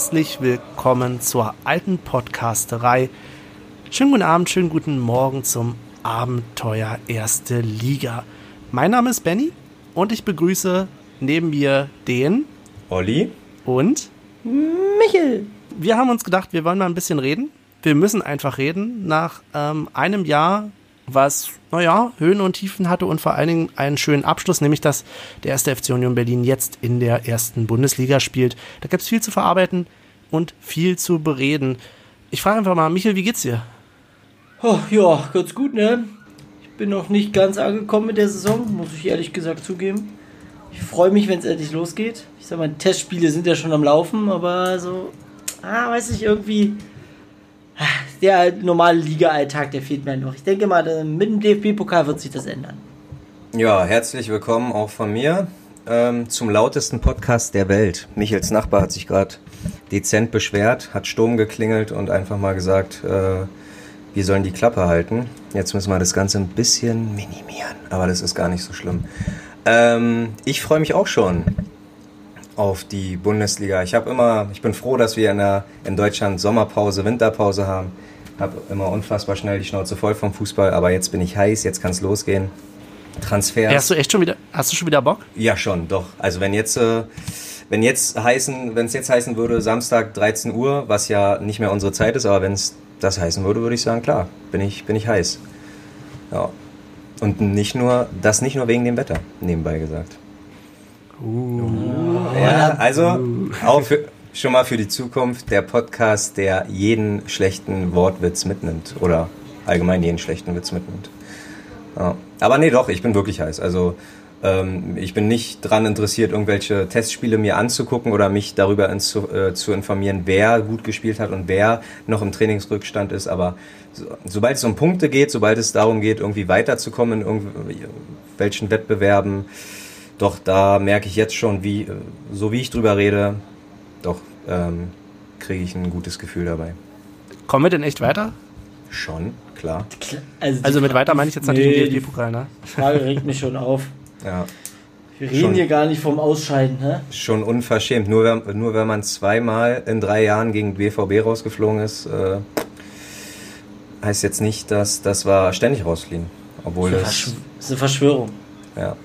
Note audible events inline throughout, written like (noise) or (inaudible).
herzlich willkommen zur alten Podcasterei. Schönen guten Abend, schönen guten Morgen zum Abenteuer Erste Liga. Mein Name ist Benny und ich begrüße neben mir den Olli und Michel. Wir haben uns gedacht, wir wollen mal ein bisschen reden. Wir müssen einfach reden. Nach ähm, einem Jahr, was, naja, Höhen und Tiefen hatte und vor allen Dingen einen schönen Abschluss, nämlich dass der erste FC Union Berlin jetzt in der ersten Bundesliga spielt. Da gibt es viel zu verarbeiten und viel zu bereden. Ich frage einfach mal, Michel, wie geht's dir? Oh, ja, ganz gut, ne? Ich bin noch nicht ganz angekommen mit der Saison, muss ich ehrlich gesagt zugeben. Ich freue mich, wenn es endlich losgeht. Ich sag mal, Testspiele sind ja schon am Laufen, aber so, ah, weiß ich, irgendwie. Der normale Liga-Alltag, der fehlt mir noch. Ich denke mal, mit dem DFB-Pokal wird sich das ändern. Ja, herzlich willkommen auch von mir ähm, zum lautesten Podcast der Welt. Michels Nachbar hat sich gerade dezent beschwert, hat Sturm geklingelt und einfach mal gesagt, äh, wir sollen die Klappe halten. Jetzt müssen wir das Ganze ein bisschen minimieren, aber das ist gar nicht so schlimm. Ähm, ich freue mich auch schon auf die Bundesliga. Ich habe immer, ich bin froh, dass wir in, der, in Deutschland Sommerpause, Winterpause haben. Habe immer unfassbar schnell die Schnauze voll vom Fußball, aber jetzt bin ich heiß, jetzt kann es losgehen. Transfers. Hast du echt schon wieder, hast du schon wieder Bock? Ja, schon, doch. Also wenn jetzt, äh, wenn jetzt heißen, wenn es jetzt heißen würde, Samstag 13 Uhr, was ja nicht mehr unsere Zeit ist, aber wenn es das heißen würde, würde ich sagen, klar, bin ich, bin ich heiß. Ja. Und nicht nur, das nicht nur wegen dem Wetter, nebenbei gesagt. Ja, also auch für, schon mal für die Zukunft der Podcast, der jeden schlechten Wortwitz mitnimmt oder allgemein jeden schlechten Witz mitnimmt. Ja. Aber nee, doch, ich bin wirklich heiß. Also ähm, ich bin nicht dran interessiert, irgendwelche Testspiele mir anzugucken oder mich darüber ins, äh, zu informieren, wer gut gespielt hat und wer noch im Trainingsrückstand ist. Aber so, sobald es um Punkte geht, sobald es darum geht, irgendwie weiterzukommen in irgendwelchen Wettbewerben, doch da merke ich jetzt schon, wie, äh, so wie ich drüber rede, doch ähm, kriege ich ein gutes Gefühl dabei. Kommen wir denn echt weiter? Schon, klar. die Also mit weiter meine ich jetzt natürlich Nee, den die DFB-Pokal, ne? Frage regt mich schon auf. Ja. Wir reden Schon. hier gar nicht vom Ausscheiden, ne? Schon unverschämt. Nur wenn, nur wenn man zweimal in drei Jahren gegen BVB rausgeflogen ist, äh, heißt jetzt nicht, dass das war ständig rausfliegen. Obwohl Das es. ist eine Verschwörung. Ja,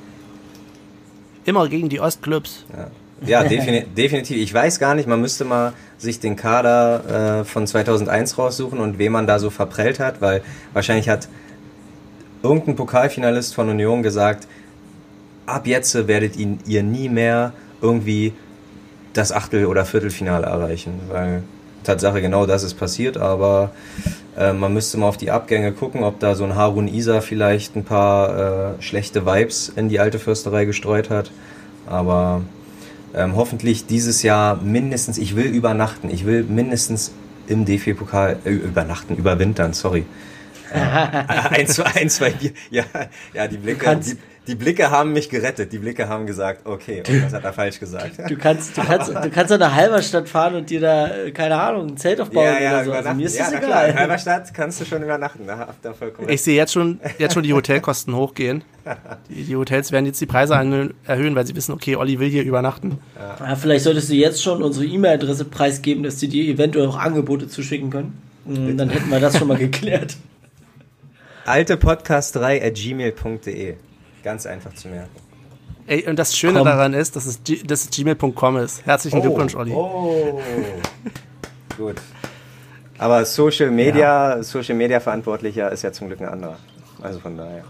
Immer gegen die Ostclubs. ja. ja defini (laughs) definitiv. Ich weiß gar nicht, man müsste mal sich den Kader äh, von 2001 raussuchen und wen man da so verprellt hat, weil wahrscheinlich hat irgendein Pokalfinalist von Union gesagt, ab jetzt werdet ihn, ihr nie mehr irgendwie das Achtel- oder Viertelfinale erreichen, weil Tatsache genau das ist passiert, aber äh, man müsste mal auf die Abgänge gucken, ob da so ein Harun Isa vielleicht ein paar äh, schlechte Vibes in die alte Fürsterei gestreut hat, aber ähm, hoffentlich dieses Jahr mindestens, ich will übernachten, ich will mindestens im DFB-Pokal äh, übernachten, überwintern, sorry. Äh, (laughs) ein, zwei, ein, zwei Bier. Ja, ja die, Blicke, kannst- die, die Blicke haben mich gerettet. Die Blicke haben gesagt, okay, und das hat er falsch gesagt. Du kannst, du kannst, du kannst an der Halberstadt fahren und dir da, äh, keine Ahnung, ein Zelt aufbauen ja, ja, oder so. Also mir ist ja, das na klar, in egal. Halberstadt kannst du schon übernachten. Da habt ihr vollkommen Ich sehe jetzt schon, jetzt schon die Hotelkosten hochgehen. Die, die Hotels werden jetzt die Preise erhöhen, weil sie wissen, okay, Olli will hier übernachten. Ja, vielleicht solltest du jetzt schon unsere E-Mail-Adresse preisgeben, dass die dir eventuell auch Angebote zuschicken können. Und dann hätten wir das schon mal geklärt. Altepodcast3 at gmail.de. Ganz einfach zu merken. Ey, und das Schöne Komm. daran ist, dass es, G- dass es gmail.com ist. Herzlichen Glückwunsch, Olli. Oh. (laughs) Gut. Aber Social Media, Social Media Verantwortlicher ist ja zum Glück ein anderer. Also von daher.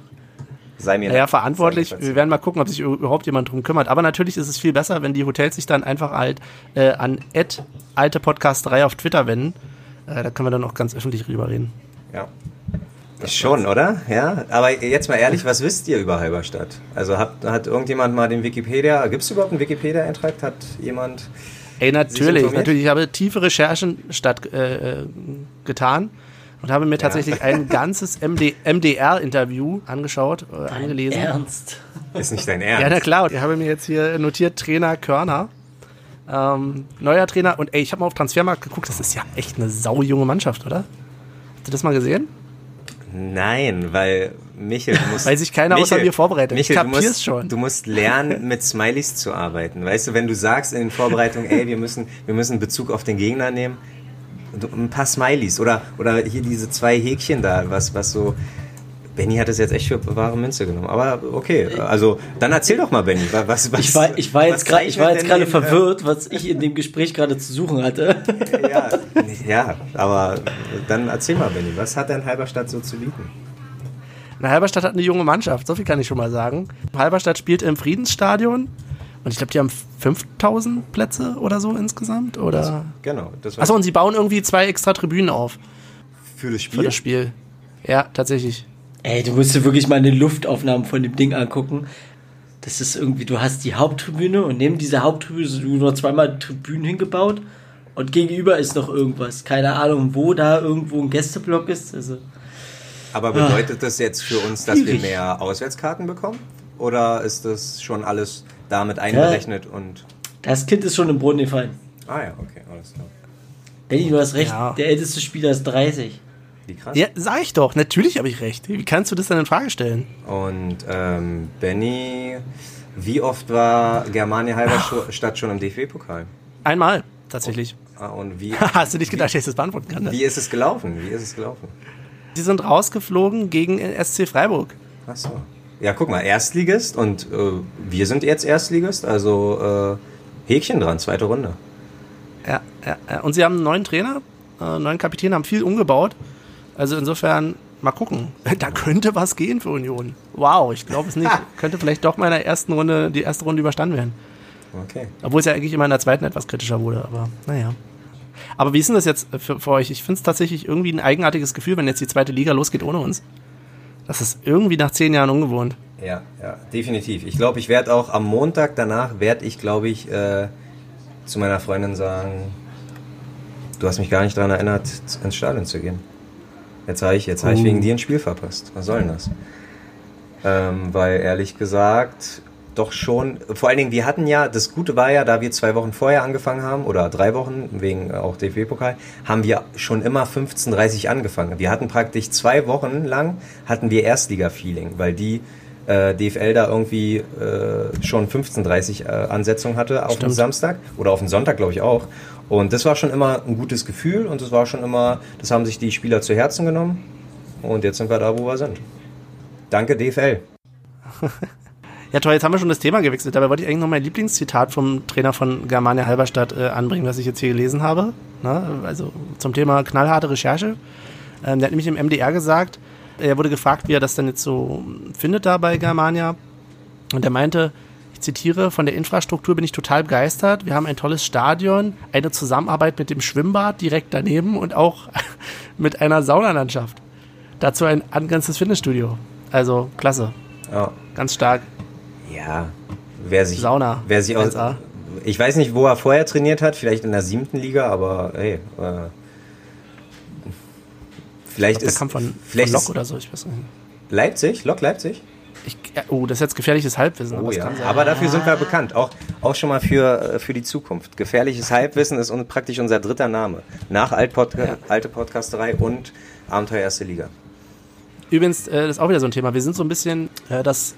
Sei mir Naja, verantwortlich. Wir werden mal gucken, ob sich überhaupt jemand drum kümmert. Aber natürlich ist es viel besser, wenn die Hotels sich dann einfach halt äh, an altepodcast3 auf Twitter wenden. Äh, da können wir dann auch ganz öffentlich drüber reden. Ja. Schon, oder? Ja. Aber jetzt mal ehrlich, was wisst ihr über Halberstadt? Also hat, hat irgendjemand mal den Wikipedia, gibt es überhaupt einen Wikipedia-Eintrag? Hat jemand. Ey, natürlich, natürlich. Ich habe tiefe Recherchen statt äh, getan und habe mir tatsächlich ein (laughs) ganzes MD, MDR-Interview angeschaut, äh, angelesen. Ernst. Ist nicht dein Ernst? Ja, na klar. Ich habe mir jetzt hier notiert Trainer Körner. Ähm, neuer Trainer. Und ey, ich habe mal auf Transfermarkt geguckt. Das ist ja echt eine saujunge Mannschaft, oder? Habt ihr das mal gesehen? Nein, weil Michel, du musst. Weil sich keiner außer mir vorbereitet. Michel, ich du kapier's musst, schon. du musst lernen, (laughs) mit Smileys zu arbeiten. Weißt du, wenn du sagst in den Vorbereitungen, ey, wir müssen, wir müssen Bezug auf den Gegner nehmen, du- ein paar Smileys oder, oder hier diese zwei Häkchen da, was, was so. Benny hat es jetzt echt für wahre Münze genommen. Aber okay, also dann erzähl doch mal, Benny. Was, was, Ich war, ich war was jetzt gerade, ich war jetzt zeichnet gerade denn den, verwirrt, was ich in dem Gespräch gerade zu suchen hatte. Äh, (laughs) ja, ja, aber dann erzähl mal, Benny, was hat denn Halberstadt so zu bieten? Na, Halberstadt hat eine junge Mannschaft, so viel kann ich schon mal sagen. Halberstadt spielt im Friedensstadion und ich glaube, die haben 5000 Plätze oder so insgesamt. Oder? Genau, das Achso, und sie bauen irgendwie zwei extra Tribünen auf für das für Spiel. das Spiel. Ja, tatsächlich. Ey, du musst dir wirklich mal eine Luftaufnahme von dem Ding angucken. Das ist irgendwie, du hast die Haupttribüne und neben dieser Haupttribüne sind nur zweimal Tribünen hingebaut und gegenüber ist noch irgendwas. Keine Ahnung, wo da irgendwo ein Gästeblock ist. Also, Aber bedeutet das jetzt für uns, dass wir Schwierig. mehr Auswärtskarten bekommen? Oder ist das schon alles damit einberechnet und. das Kind ist schon im Brunnen gefallen. Ah ja, okay, alles klar. Benny, du hast recht, Ja. der älteste Spieler ist 30. Wie krass. Ja, sag ich doch. Natürlich habe ich recht. Wie kannst du das denn in Frage stellen? Und ähm, Benny, wie oft war Germania Halberstadt schon im DFB-Pokal? Einmal, tatsächlich. Ah, und wie, (laughs) Hast du nicht gedacht, dass ich das beantworten kann? Ne? wie ist es gelaufen? Wie ist es gelaufen? Sie sind rausgeflogen gegen SC Freiburg. Ach so. Ja, guck mal, Erstligist und äh, wir sind jetzt Erstligist, also äh, Häkchen dran, zweite Runde. Ja, ja, ja. Und sie haben einen neuen Trainer, äh, neuen Kapitän, haben viel umgebaut. Also insofern, mal gucken. (laughs) Da könnte was gehen für Union. Wow, ich glaube es nicht. (laughs) könnte vielleicht doch mal in der ersten Runde, die erste Runde überstanden werden. Okay. Obwohl es ja eigentlich immer in der zweiten etwas kritischer wurde, aber naja. Aber wie ist denn das jetzt für, für euch? Ich finde es tatsächlich irgendwie ein eigenartiges Gefühl, wenn jetzt die zweite Liga losgeht ohne uns. Das ist irgendwie nach zehn Jahren ungewohnt. Ja, ja, definitiv. Ich glaube, ich werde auch am Montag danach, werde ich, glaube ich, äh, zu meiner Freundin sagen, du hast mich gar nicht daran erinnert, ins Stadion zu gehen. Jetzt habe ich, jetzt habe ich wegen dir ein Spiel verpasst. Was soll denn das? Ähm, weil ehrlich gesagt, doch schon, vor allen Dingen, wir hatten ja, das Gute war ja, da wir zwei Wochen vorher angefangen haben, oder drei Wochen, wegen äh, auch DFB-Pokal, haben wir schon immer 15.30 angefangen. Wir hatten praktisch zwei Wochen lang, hatten wir Erstliga-Feeling, weil die äh, DFL da irgendwie äh, schon 15.30 äh, Ansetzung hatte auf Stimmt. Samstag oder auf den Sonntag, glaube ich auch. Und das war schon immer ein gutes Gefühl und das war schon immer, das haben sich die Spieler zu Herzen genommen. Und jetzt sind wir da, wo wir sind. Danke, DFL. (laughs) Ja toll, jetzt haben wir schon das Thema gewechselt. Dabei wollte ich eigentlich noch mein Lieblingszitat vom Trainer von Germania Halberstadt äh, anbringen, was ich jetzt hier gelesen habe. Na, also zum Thema knallharte Recherche. Ähm, der hat nämlich im MDR gesagt, er wurde gefragt, wie er das denn jetzt so findet da bei Germania. Und er meinte, ich zitiere, von der Infrastruktur bin ich total begeistert. Wir haben ein tolles Stadion, eine Zusammenarbeit mit dem Schwimmbad direkt daneben und auch (laughs) mit einer Saunalandschaft. Dazu ein angrenzendes Fitnessstudio. Also klasse, Ja, ganz stark. ja. wer sich, Sauna, wer sich aus, 1A. ich weiß nicht, wo er vorher trainiert hat, vielleicht in der siebten Liga, aber hey, äh, vielleicht Der ist, kam von, vielleicht von Lok oder so, ich weiß nicht. Leipzig, Lok Leipzig. Ich, ja, oh, das ist jetzt gefährliches Halbwissen. Oh es ja, aber dafür sind wir bekannt, auch, auch schon mal für, äh, für die Zukunft. Gefährliches Halbwissen ist un, praktisch unser dritter Name. Nach Altpodca Alte Podcasterei und Abenteuer Erste Liga. Übrigens, äh, das ist auch wieder so ein Thema. Wir sind so ein bisschen äh, das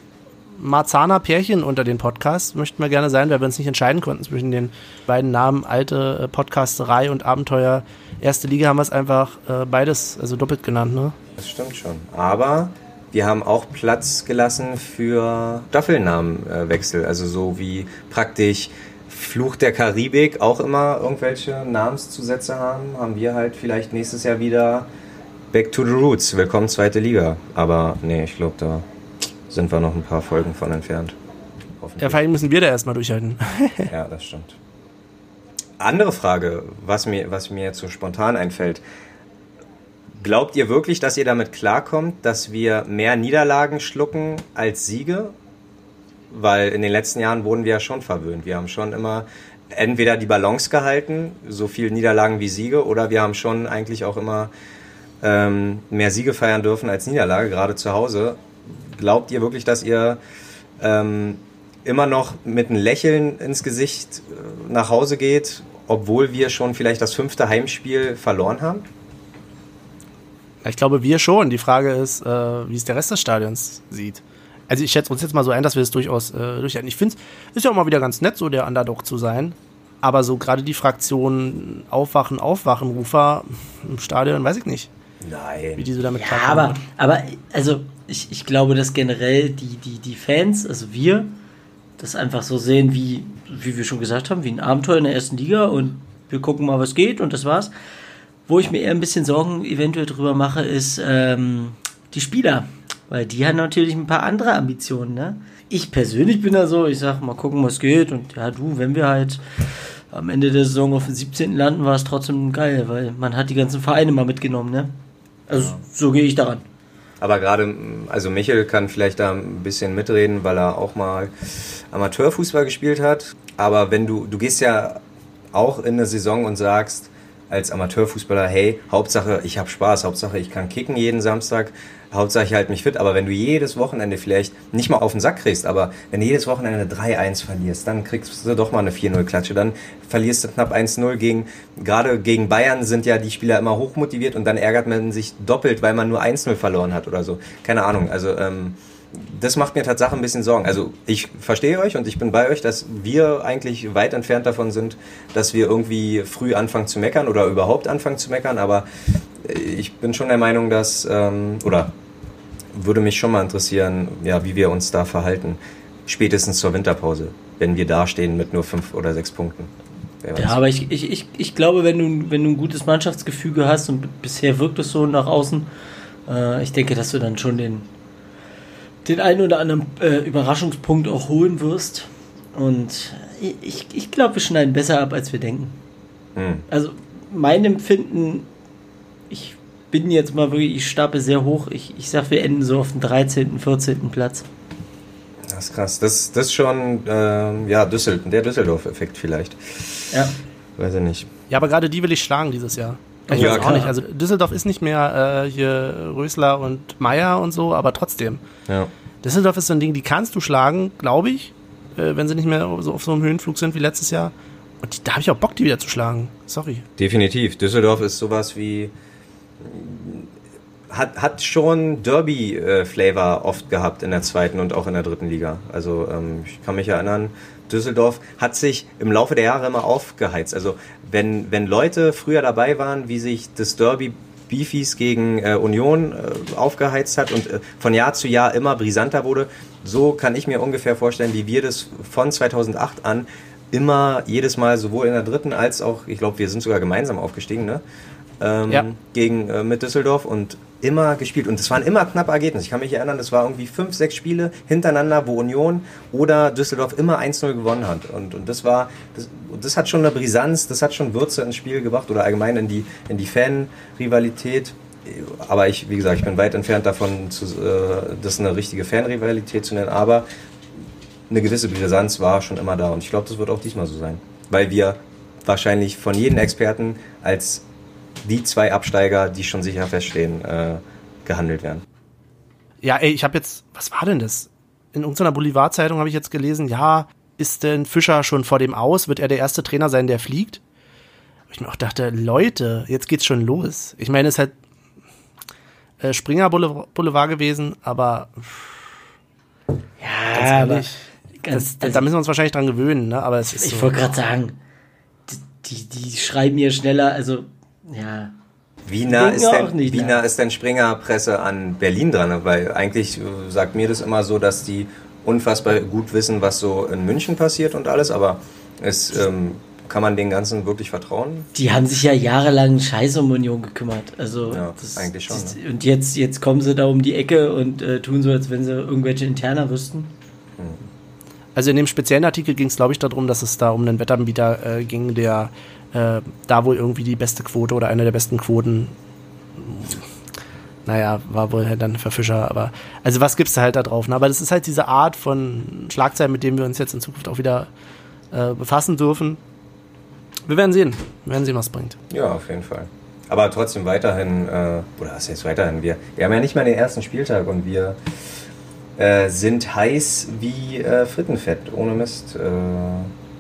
Marzahner Pärchen unter den Podcasts. Möchten wir gerne sein, weil wir uns nicht entscheiden konnten zwischen den beiden Namen Alte äh, Podcasterei und Abenteuer Erste Liga haben wir es einfach äh, beides, also doppelt genannt, ne? Das stimmt schon. Aber wir haben auch Platz gelassen für Staffelnamenwechsel. Also so wie praktisch Fluch der Karibik auch immer irgendwelche Namenszusätze haben, haben wir halt vielleicht nächstes Jahr wieder Back to the Roots. Willkommen zweite Liga. Aber nee, ich glaube, da sind wir noch ein paar Folgen von entfernt. Ja, vor allem müssen wir da erstmal durchhalten. (laughs) Ja, das stimmt. Andere Frage, was mir, was mir jetzt so spontan einfällt. Glaubt ihr wirklich, dass ihr damit klarkommt, dass wir mehr Niederlagen schlucken als Siege? Weil in den letzten Jahren wurden wir ja schon verwöhnt. Wir haben schon immer entweder die Balance gehalten, so viel Niederlagen wie Siege, oder wir haben schon eigentlich auch immer ähm, mehr Siege feiern dürfen als Niederlage, gerade zu Hause. Glaubt ihr wirklich, dass ihr ähm, immer noch mit einem Lächeln ins Gesicht äh, nach Hause geht, obwohl wir schon vielleicht das fünfte Heimspiel verloren haben? Ich glaube, wir schon. Die Frage ist, äh, wie es der Rest des Stadions sieht. Also ich schätze uns jetzt mal so ein, dass wir es durchaus äh, durchhalten. Ich finde es ist ja auch mal wieder ganz nett, so der Underdog zu sein. Aber so gerade die Fraktion Aufwachen, Aufwachen-Rufer im Stadion, weiß ich nicht. Nein. Wie die so damit Ja, aber, aber also ich, ich glaube, dass generell die, die, die Fans, also wir, das einfach so sehen, wie, wie wir schon gesagt haben, wie ein Abenteuer in der ersten Liga und wir gucken mal, was geht und das war's. Wo ich mir eher ein bisschen Sorgen eventuell drüber mache, ist ähm, die Spieler. Weil die haben natürlich ein paar andere Ambitionen, ne? Ich persönlich bin da so, ich sag mal gucken, was geht. Und ja, du, wenn wir halt am Ende der Saison auf dem 17. landen, war es trotzdem geil, weil man hat die ganzen Vereine mal mitgenommen, ne? Also so gehe ich daran. Aber gerade, also Michel kann vielleicht da ein bisschen mitreden, weil er auch mal Amateurfußball gespielt hat. Aber wenn du, du gehst ja auch in eine Saison und sagst als Amateurfußballer, hey, Hauptsache ich habe Spaß, Hauptsache ich kann kicken jeden Samstag, Hauptsache ich halte mich fit. Aber wenn du jedes Wochenende vielleicht nicht mal auf den Sack kriegst, aber wenn du jedes Wochenende 3-1 verlierst, dann kriegst du doch mal eine 4-0-Klatsche. Dann verlierst du knapp 1-0 gegen, gerade gegen Bayern sind ja die Spieler immer hochmotiviert und dann ärgert man sich doppelt, weil man nur 1-0 verloren hat oder so. Keine Ahnung. Also, ähm, das macht mir tatsächlich ein bisschen Sorgen. Also ich verstehe euch und ich bin bei euch, dass wir eigentlich weit entfernt davon sind, dass wir irgendwie früh anfangen zu meckern oder überhaupt anfangen zu meckern. Aber ich bin schon der Meinung, dass, ähm, oder würde mich schon mal interessieren, ja, wie wir uns da verhalten. Spätestens zur Winterpause, wenn wir dastehen mit nur fünf oder sechs Punkten. Ja, aber ich, ich, ich, ich glaube, wenn du, wenn du ein gutes Mannschaftsgefüge hast und bisher wirkt es so nach außen, äh, ich denke, dass du dann schon den, den einen oder anderen äh, Überraschungspunkt auch holen wirst. Und ich, ich glaube, wir schneiden besser ab, als wir denken. Hm. Also mein Empfinden, ich bin jetzt mal wirklich, ich stapel sehr hoch. Ich, ich sag, wir enden so auf dem 13., 14. Platz. Das ist krass. Das, das ist schon, ähm, ja, Düssel der Düsseldorf-Effekt vielleicht. Ja. Weiß ich nicht. Ja, aber gerade die will ich schlagen dieses Jahr. Ich Ja, weiß auch nicht. Also Düsseldorf ist nicht mehr äh, hier Rösler und Meier und so, aber trotzdem. Ja. Düsseldorf ist so ein Ding, die kannst du schlagen, glaube ich, äh, wenn sie nicht mehr so auf so einem Höhenflug sind wie letztes Jahr. Und die, da habe ich auch Bock, die wieder zu schlagen. Sorry. Definitiv. Düsseldorf ist sowas wie. Hat, hat schon Derby-Flavor oft gehabt in der zweiten und auch in der dritten Liga. Also ähm, ich kann mich erinnern, Düsseldorf hat sich im Laufe der Jahre immer aufgeheizt. Also wenn, wenn Leute früher dabei waren, wie sich das Derby Beefies gegen äh, Union äh, aufgeheizt hat und äh, von Jahr zu Jahr immer brisanter wurde, so kann ich mir ungefähr vorstellen, wie wir das von 2008 an immer jedes Mal sowohl in der dritten als auch, ich glaube, wir sind sogar gemeinsam aufgestiegen, ne? Ähm, Ja. gegen äh, mit Düsseldorf und immer gespielt. Und es waren immer knappe Ergebnisse. Ich kann mich erinnern, das war irgendwie fünf, sechs Spiele hintereinander, wo Union oder Düsseldorf immer 1-0 gewonnen hat. Und, und das war, das, das hat schon eine Brisanz, das hat schon Würze ins Spiel gebracht oder allgemein in die, in die Fan-Rivalität. Aber ich, wie gesagt, ich bin weit entfernt davon, zu, äh, das eine richtige Fan-Rivalität zu nennen. Aber eine gewisse Brisanz war schon immer da und ich glaube, das wird auch diesmal so sein, weil wir wahrscheinlich von jedem Experten als die zwei Absteiger, die schon sicher feststehen, äh, gehandelt werden. Ja, ey, ich habe jetzt, was war denn das? In irgendeiner Boulevardzeitung habe ich jetzt gelesen, ja, ist denn Fischer schon vor dem Aus? Wird er der erste Trainer sein, der fliegt? Ich mir auch dachte, Leute, jetzt geht's schon los. Ich meine, es ist halt äh, Springer Boulevard, gewesen, aber Ja, aber ehrlich, ganz, das, da müssen wir uns wahrscheinlich dran gewöhnen, ne? Aber es ist ich so. wollte gerade sagen, die, die, die schreiben hier schneller, also ja. Wie nah, Denken ist denn, nicht wie nah ist denn Springer-Presse an Berlin dran? Weil eigentlich äh, sagt mir das immer so, dass die unfassbar gut wissen, was so in München passiert und alles, aber es, ähm, kann man den Ganzen wirklich vertrauen? Die haben sich ja jahrelang scheiße um Union gekümmert. Also Ja, eigentlich schon, das- Und jetzt, jetzt kommen sie da um die Ecke und äh, tun so, als wenn sie irgendwelche Interner wüssten. Also in dem speziellen Artikel ging es, glaube ich, darum, dass es da um einen Wettanbieter äh, ging, der äh, da wohl irgendwie die beste Quote oder eine der besten Quoten, naja, war wohl halt dann für Fischer, aber also was gibt's da halt da drauf? Ne? Aber das ist halt diese Art von Schlagzeilen, mit denen wir uns jetzt in Zukunft auch wieder äh, befassen dürfen. Wir werden sehen. Wir werden sehen, was bringt. Ja, auf jeden Fall. Aber trotzdem weiterhin, äh, oder was heißt weiterhin? Wir, wir haben ja nicht mal den ersten Spieltag und wir äh, sind heiß wie äh, Frittenfett, ohne Mist. Äh,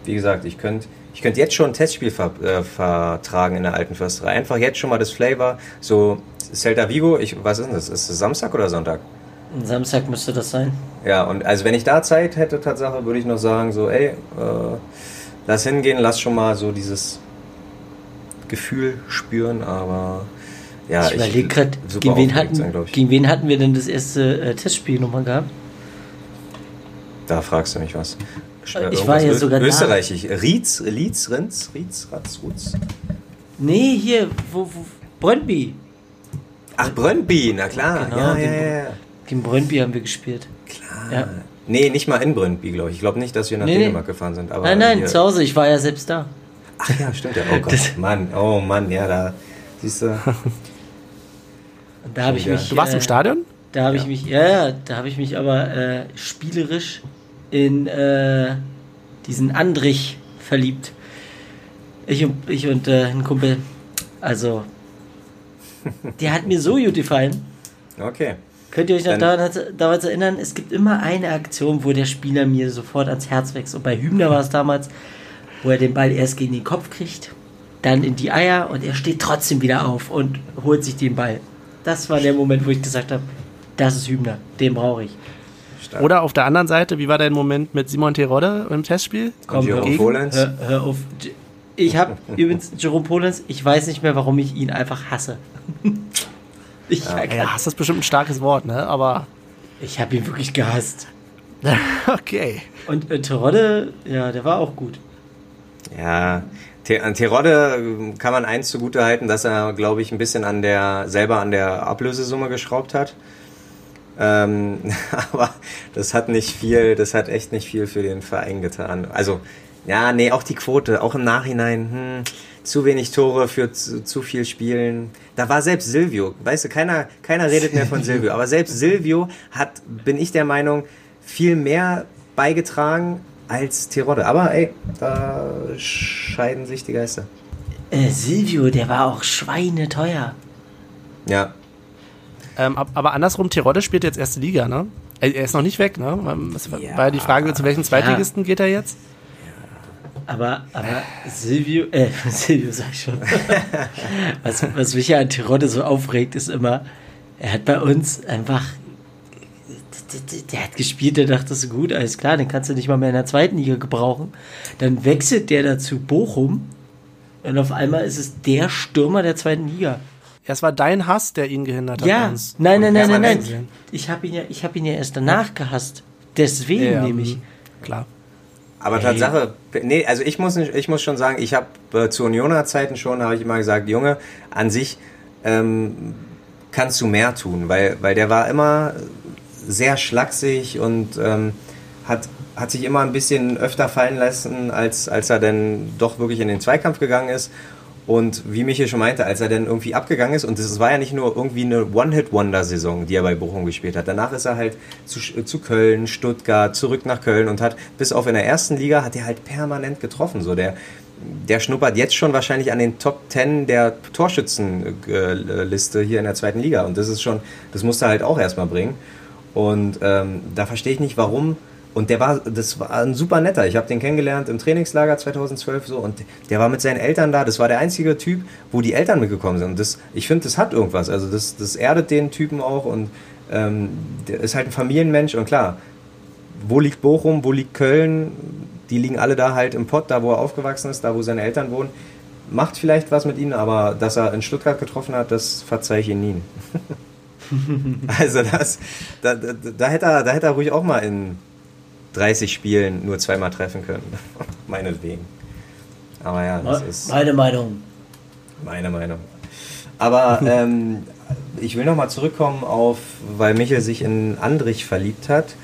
wie gesagt, ich könnte ich könnt jetzt schon ein Testspiel ver, äh, vertragen in der alten Försterei. Einfach jetzt schon mal das Flavor. So Celta Vigo, ich, was ist denn das? Ist es Samstag oder Sonntag? Samstag müsste das sein. Ja, und also wenn ich da Zeit hätte, Tatsache, würde ich noch sagen, so, ey, äh, lass hingehen, lass schon mal so dieses Gefühl spüren, aber ja, ich überlege gerade, gegen, wen hatten, sein, gegen wen hatten wir denn das erste äh, Testspiel nochmal gehabt? Da fragst du mich was. Äh, ich war ja sogar Österreichisch. Rietz, Rietz, Rinz, Rietz, Ratz, Rutz. Nee, hier, wo, wo Brøndby. Ach, Brøndby, na klar. Genau, ja, gegen, ja, ja. gegen Brøndby haben wir gespielt. Klar. Ja. Nee, nicht mal in Brøndby, glaube ich. Ich glaube nicht, dass wir nach nee, Dänemark nee. gefahren sind. Aber nein, nein, zu Hause. Ich war ja selbst da. Ach ja, stimmt ja. Oh (laughs) Gott, Mann, oh Mann, ja, da siehst du. (laughs) da habe ich mich. Du warst äh, im Stadion? Da habe ja. ich mich, ja, da habe ich mich aber äh, spielerisch in äh, diesen Andrich verliebt. Ich und, ich und äh, ein Kumpel. Also, (laughs) der hat mir so gut gefallen. Okay. Könnt ihr euch noch daran, damals erinnern? Es gibt immer eine Aktion, wo der Spieler mir sofort ans Herz wächst. Und bei Hübner war es damals, wo er den Ball erst gegen den Kopf kriegt, dann in die Eier und er steht trotzdem wieder auf und holt sich den Ball. Das war der Moment, wo ich gesagt habe, das ist Hübner, den brauche ich. Stark. Oder auf der anderen Seite, wie war dein Moment mit Simon Terodde im Testspiel? Komm, hör auf, hör, hör auf. Ich habe (laughs) übrigens Jerome Polens, ich weiß nicht mehr, warum ich ihn einfach hasse. (laughs) ich ja, ja, Hass ist bestimmt ein starkes Wort, ne? Aber. Ich habe ihn wirklich gehasst. (laughs) okay. Und äh, Terodde, ja, der war auch gut. Ja, an Terodde ähm, kann man eins zugute halten, dass er, glaube ich, ein bisschen an der, selber an der Ablösesumme geschraubt hat. Ähm, (laughs) aber das hat nicht viel, das hat echt nicht viel für den Verein getan. Also, ja, nee, auch die Quote, auch im Nachhinein, hm, zu wenig Tore für zu, zu, viel Spielen. Da war selbst Silvio, weißt du, keiner, keiner redet mehr von Silvio, (laughs) aber selbst Silvio hat, bin ich der Meinung, viel mehr beigetragen als Tirode. Aber ey, da scheiden sich die Geister. Äh, Silvio, der war auch schweineteuer. Ja. Ähm, aber andersrum, Tirode spielt jetzt erste Liga, ne? Er ist noch nicht weg, ne? Das war ja die Frage, zu welchen Zweitligisten ja. geht er jetzt? Aber, aber Silvio, äh, (laughs) Silvio sag ich schon. (laughs) was, was mich ja an Tirode so aufregt, ist immer, er hat bei uns einfach der hat gespielt, der dachte, das ist gut, alles klar, den kannst du nicht mal mehr in der zweiten Liga gebrauchen. Dann wechselt der dazu Bochum und auf einmal ist es der Stürmer der zweiten Liga. Ja, es war dein Hass, der ihn gehindert hat. Ja, nein, nein, nein, nein, nein. Ich habe ihn ja, ich habe ihn ja erst danach gehasst. Deswegen ja, nämlich. Mhm. Klar. Aber hey. Tatsache, nee, also ich muss, nicht, ich muss schon sagen, ich habe äh, zu Unioner Zeiten schon, habe ich immer gesagt, Junge, an sich ähm, kannst du mehr tun, weil, weil der war immer sehr schlaksig und ähm, hat, hat sich immer ein bisschen öfter fallen lassen, als, als er dann doch wirklich in den Zweikampf gegangen ist. Und wie Michael schon meinte, als er dann irgendwie abgegangen ist, und es war ja nicht nur irgendwie eine One-Hit-Wonder-Saison, die er bei Bochum gespielt hat. Danach ist er halt zu, zu Köln, Stuttgart, zurück nach Köln und hat bis auf in der ersten Liga hat er halt permanent getroffen. So der, der schnuppert jetzt schon wahrscheinlich an den Top 10 der Torschützenliste hier in der zweiten Liga. Und das ist schon, das musste er halt auch erstmal bringen. Und ähm, da verstehe ich nicht, warum. Und der war, das war ein super netter. Ich habe den kennengelernt im Trainingslager 2012 so und der war mit seinen Eltern da. Das war der einzige Typ, wo die Eltern mitgekommen sind. Und das, ich finde, das hat irgendwas. Also das, das erdet den Typen auch und ähm, der ist halt ein Familienmensch und klar, wo liegt Bochum, wo liegt Köln? Die liegen alle da halt im Pott, da wo er aufgewachsen ist, da wo seine Eltern wohnen. Macht vielleicht was mit ihnen, aber dass er in Stuttgart getroffen hat, das verzeihe ich ihm nie. (laughs) (laughs) also das, da, da, da, hätte er, da hätte er ruhig auch mal in 30 Spielen nur zweimal treffen können. (laughs) Meinetwegen. Aber ja, das ist. Meine Meinung. Meine Meinung. Aber (laughs) ähm, ich will nochmal zurückkommen auf, weil Michel sich in Andrich verliebt hat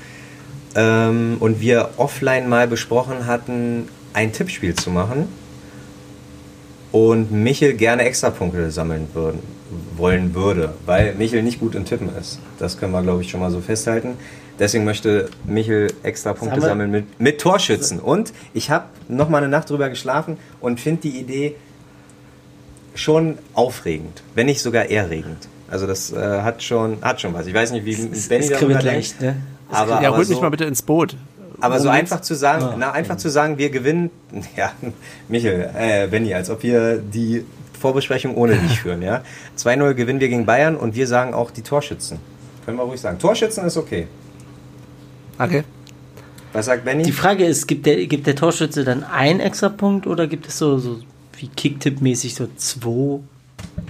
ähm, und wir offline mal besprochen hatten, ein Tippspiel zu machen und Michel gerne Extrapunkte sammeln würden wollen würde, weil Michel nicht gut in Tippen ist. Das können wir, glaube ich, schon mal so festhalten. Deswegen möchte Michel extra Punkte sammeln mit, mit Torschützen. Und ich habe noch mal eine Nacht drüber geschlafen und finde die Idee schon aufregend, wenn nicht sogar erregend. Also das äh, hat schon hat schon was. Ich weiß nicht, wie es, Benny es darüber denkt. Ne? Aber, ja, holt mich mal bitte ins Boot. Aber so Worum einfach geht's? zu sagen, Ah, na, einfach zu sagen, wir gewinnen, (laughs) ja, Michel, äh, Benny, als ob wir die Vorbesprechung ohne dich (laughs) führen, ja. 2-0 gewinnen wir gegen Bayern und wir sagen auch die Torschützen. Können wir ruhig sagen. Torschützen ist okay. Okay. Was sagt Benny? Die Frage ist, gibt der, gibt der Torschütze dann einen extra Punkt oder gibt es so, so wie Kicktipp-mäßig so zwei?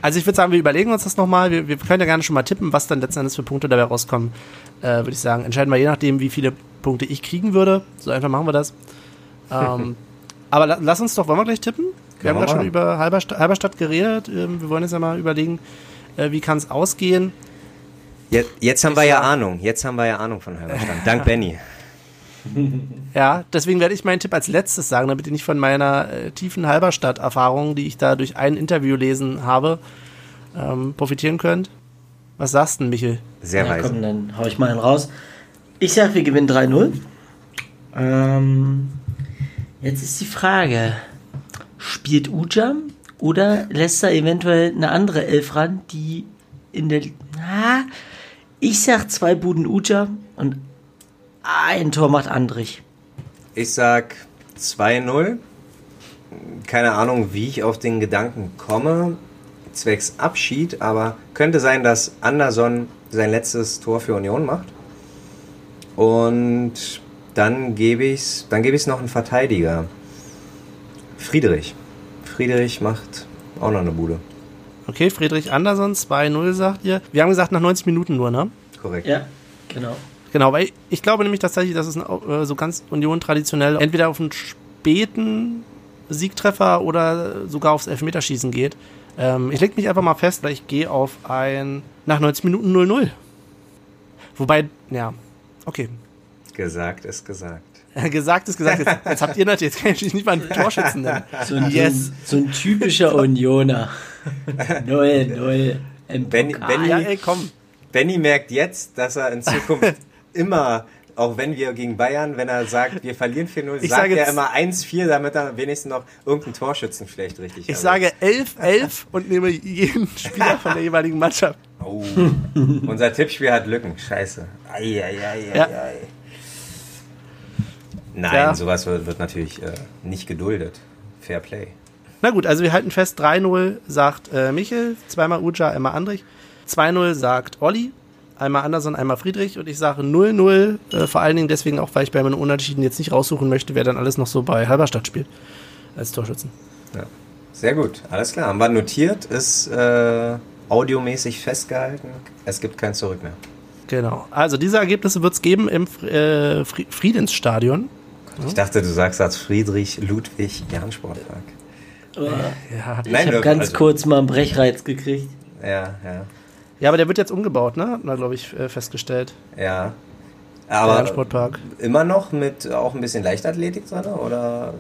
Also ich würde sagen, wir überlegen uns das nochmal. Wir, wir können ja gerne schon mal tippen, was dann letzten Endes für Punkte dabei rauskommen. Äh, würde ich sagen, entscheiden wir je nachdem, wie viele Punkte ich kriegen würde. So einfach machen wir das. (laughs) Ähm, aber la lass uns doch, wollen wir gleich tippen? Wir haben gerade schon über Halberstadt, Halberstadt geredet. Ähm, wir wollen jetzt ja mal überlegen, äh, wie kann es ausgehen. Jetzt, jetzt haben wir ja Ahnung. Jetzt haben wir ja Ahnung von Halberstadt. Dank (laughs) Benny. Ja, deswegen werde ich meinen Tipp als letztes sagen, damit ihr nicht von meiner äh, tiefen Halberstadt-Erfahrung, die ich da durch ein Interview lesen habe, ähm, profitieren könnt. Was sagst du denn, Michel? Sehr ja, weise. komm, dann hau ich mal einen raus. Ich sag, wir gewinnen 3-0. Ähm, jetzt ist die Frage, spielt Ujam oder lässt er eventuell eine andere Elf ran, die in der... Na, ich sag zwei Buden Ujam und ein Tor macht Andrich. Ich sag 2-0. Keine Ahnung, wie ich auf den Gedanken komme, zwecks Abschied, aber könnte sein, dass Anderson sein letztes Tor für Union macht. Und dann gebe ich's, dann gebe ich's noch einen Verteidiger. Friedrich. Friedrich macht auch noch eine Bude. Okay, Friedrich Anderson, 2-0 sagt ihr. Wir haben gesagt, nach 90 Minuten nur, ne? Korrekt. Ja, genau. Genau, weil ich glaube nämlich tatsächlich, dass es äh, so ganz Union traditionell entweder auf einen späten Siegtreffer oder sogar aufs Elfmeterschießen geht. Ähm, ich lege mich einfach mal fest, weil ich gehe auf ein nach 90 Minuten 0-0. Wobei, ja, okay. Gesagt ist gesagt. (laughs) gesagt ist gesagt. Jetzt, jetzt habt ihr natürlich, jetzt kann ich nicht mal einen Torschützen nennen. So ein, Yes. so ein, so ein typischer Unioner. 0-0 im Benny- Pokal. Benny- Ja, ey, komm. Benny merkt jetzt, dass er in Zukunft (laughs) immer, auch wenn wir gegen Bayern, wenn er sagt, wir verlieren 4-0, Ich sagt sage er immer 1-4, damit er wenigstens noch irgendeinen Torschützen vielleicht richtig Ich sage 11-11 und nehme jeden Spieler von der jeweiligen Mannschaft. Oh, unser Tippspiel hat Lücken. Scheiße. Ei, ei, ei, ei, Ja. ei. Nein, Ja. sowas wird, natürlich äh, nicht geduldet. Fair Play. Na gut, also wir halten fest, 3-0 sagt äh, Michel, zweimal Uja, einmal Andrich. 2-0 sagt Olli, einmal Anderson, einmal Friedrich. Und ich sage 0-0, äh, vor allen Dingen deswegen auch, weil ich bei meinen Unentschieden jetzt nicht raussuchen möchte, wer dann alles noch so bei Halberstadt spielt als Torschützen. Sehr gut, alles klar. Haben wir notiert, ist äh, audiomäßig festgehalten. Es gibt kein Zurück mehr. Genau. Also diese Ergebnisse wird es geben im äh, Fri Ich dachte, du sagst als Friedrich Ludwig Jahn Sportpark. Oh, Ja. ich habe ganz also- kurz mal einen Brechreiz gekriegt. Ja, ja, ja, aber der wird jetzt umgebaut, ne? Hat man, glaube ich, äh, festgestellt. ja. Aber Sportpark. immer noch mit auch ein bisschen Leichtathletik drin, oder?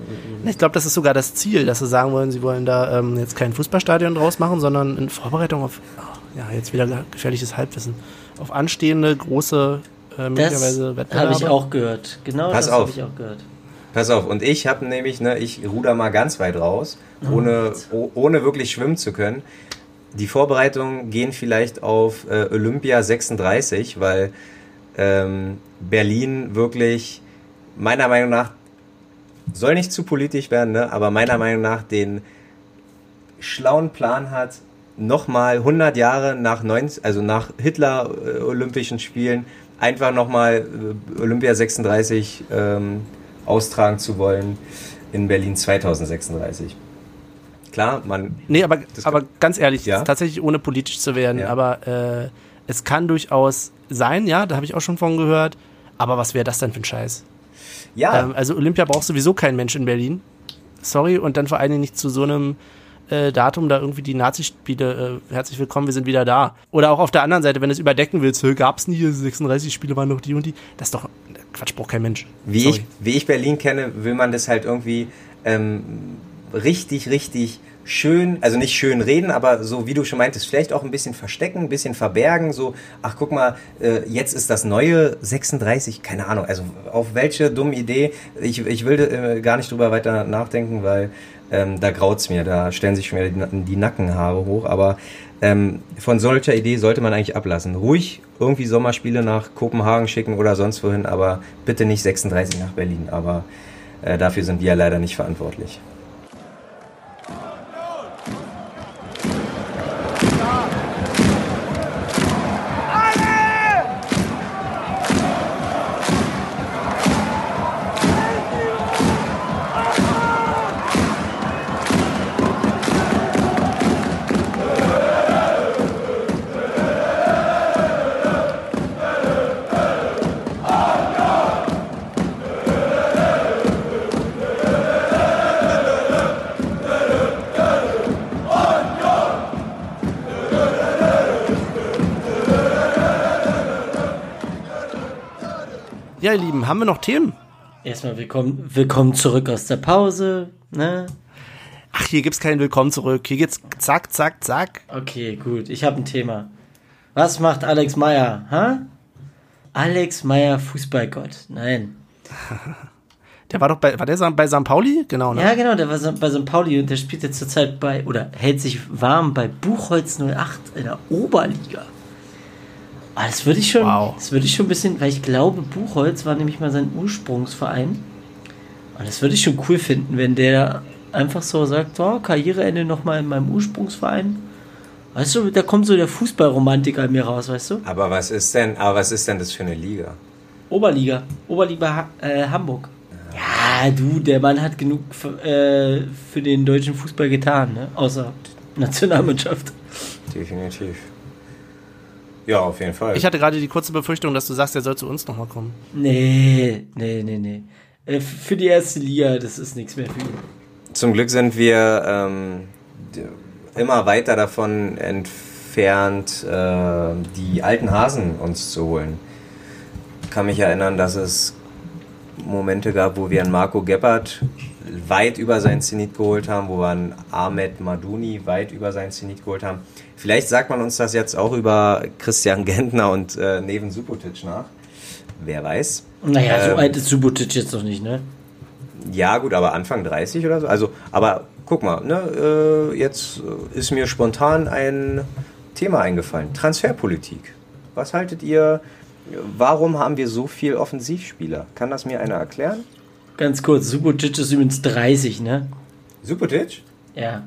Ich glaube, das ist sogar das Ziel, dass sie sagen wollen, sie wollen da ähm, jetzt kein Fußballstadion draus machen, sondern in Vorbereitung auf, oh, ja, jetzt wieder ge- gefährliches Halbwissen, auf anstehende große, äh, Das möglicherweise Wettbewerbe. habe ich auch gehört. Genau Pass das habe ich auch gehört. Pass auf, und ich habe nämlich, ne, ich ruder mal ganz weit raus, ohne, oh, ohne wirklich schwimmen zu können. Die Vorbereitungen gehen vielleicht auf äh, Olympia 36, weil ähm, Berlin wirklich meiner Meinung nach, soll nicht zu politisch werden, ne, aber meiner Meinung nach den schlauen Plan hat, nochmal 100 Jahre nach 90, also nach Hitler äh, Olympischen Spielen einfach nochmal äh, Olympia 36 ähm, austragen zu wollen in Berlin 2036. Klar, man Nee, aber, aber ganz ehrlich, Ja? tatsächlich ohne politisch zu werden, Ja. aber äh, es kann durchaus sein, ja, da habe ich auch schon von gehört, aber was wäre das denn für ein Scheiß? ja, Ähm, also Olympia braucht sowieso kein Mensch in Berlin. Sorry, und dann vor allen Dingen nicht zu so einem äh, Datum da irgendwie die Nazi-Spiele, äh, herzlich willkommen, wir sind wieder da. Oder auch auf der anderen Seite, wenn du es überdecken willst, "Hö, gab's nie, 36 Spiele waren noch die und die. Das ist doch, Quatsch, braucht kein Mensch. wie Sorry. ich, wie ich Berlin kenne, will man das halt irgendwie ähm, richtig, richtig schön, also nicht schön reden, aber so wie du schon meintest, vielleicht auch ein bisschen verstecken, ein bisschen verbergen, so, ach guck mal, äh, jetzt ist das neue 36, keine Ahnung, also auf welche dumme Idee, ich, ich will äh, gar nicht drüber weiter nachdenken, weil ähm, da graut's mir, da stellen sich schon wieder die, die Nackenhaare hoch, aber ähm, von solcher Idee sollte man eigentlich ablassen. Ruhig irgendwie Sommerspiele nach Kopenhagen schicken oder sonst wohin, aber bitte nicht 36 nach Berlin. Aber äh, dafür sind wir leider nicht verantwortlich. Ja, ihr Lieben, haben wir noch Themen? Erstmal willkommen, willkommen zurück aus der Pause. Ne? Ach, hier gibt's keinen Willkommen zurück. Hier geht's zack, zack, zack. Okay, gut. Ich habe ein Thema. Was macht Alex Meyer? Ha? Alex Meyer, Fußballgott. Nein. (laughs) Der war doch bei, war der bei St. Pauli? Genau, ne? Ja, genau, der war bei St. Pauli und der spielt jetzt zurzeit bei, oder hält sich warm bei Buchholz 08 in der Oberliga. Ah, das würde ich schon, Wow. das würde ich schon ein bisschen, weil ich glaube, Buchholz war nämlich mal sein Ursprungsverein. Und das würde ich schon cool finden, wenn der einfach so sagt, oh, Karriereende nochmal in meinem Ursprungsverein. Weißt du, da kommt so der Fußballromantiker in mir raus, weißt du? Aber was ist denn, aber was ist denn das für eine Liga? Oberliga. Oberliga ha äh, Hamburg. Ja, du, der Mann hat genug für, äh, für den deutschen Fußball getan, ne? Außer Nationalmannschaft. Definitiv. Ja, auf jeden Fall. Ich hatte gerade die kurze Befürchtung, dass du sagst, er soll zu uns nochmal kommen. Nee, nee, nee, nee. Äh, für die erste Liga, das ist nichts mehr für ihn. Zum Glück sind wir ähm, immer weiter davon entfernt, äh, die alten Hasen uns zu holen. Ich kann mich erinnern, dass es Momente gab, wo wir einen Marco Gebhardt weit über seinen Zenit geholt haben, wo wir einen Ahmed Maduni weit über seinen Zenit geholt haben. Vielleicht sagt man uns das jetzt auch über Christian Gentner und äh, Neven Subotic nach. Wer weiß. Naja, so Ähm, alt ist Subotic jetzt noch nicht, ne? Ja, gut, aber Anfang 30 oder so. Also, aber guck mal, ne, äh, jetzt äh, ist mir spontan ein Thema eingefallen. Transferpolitik. Was haltet ihr? Warum haben wir so viel Offensivspieler? Kann das mir einer erklären? Ganz kurz, Subotic ist übrigens 30, ne? Subotic? Ja.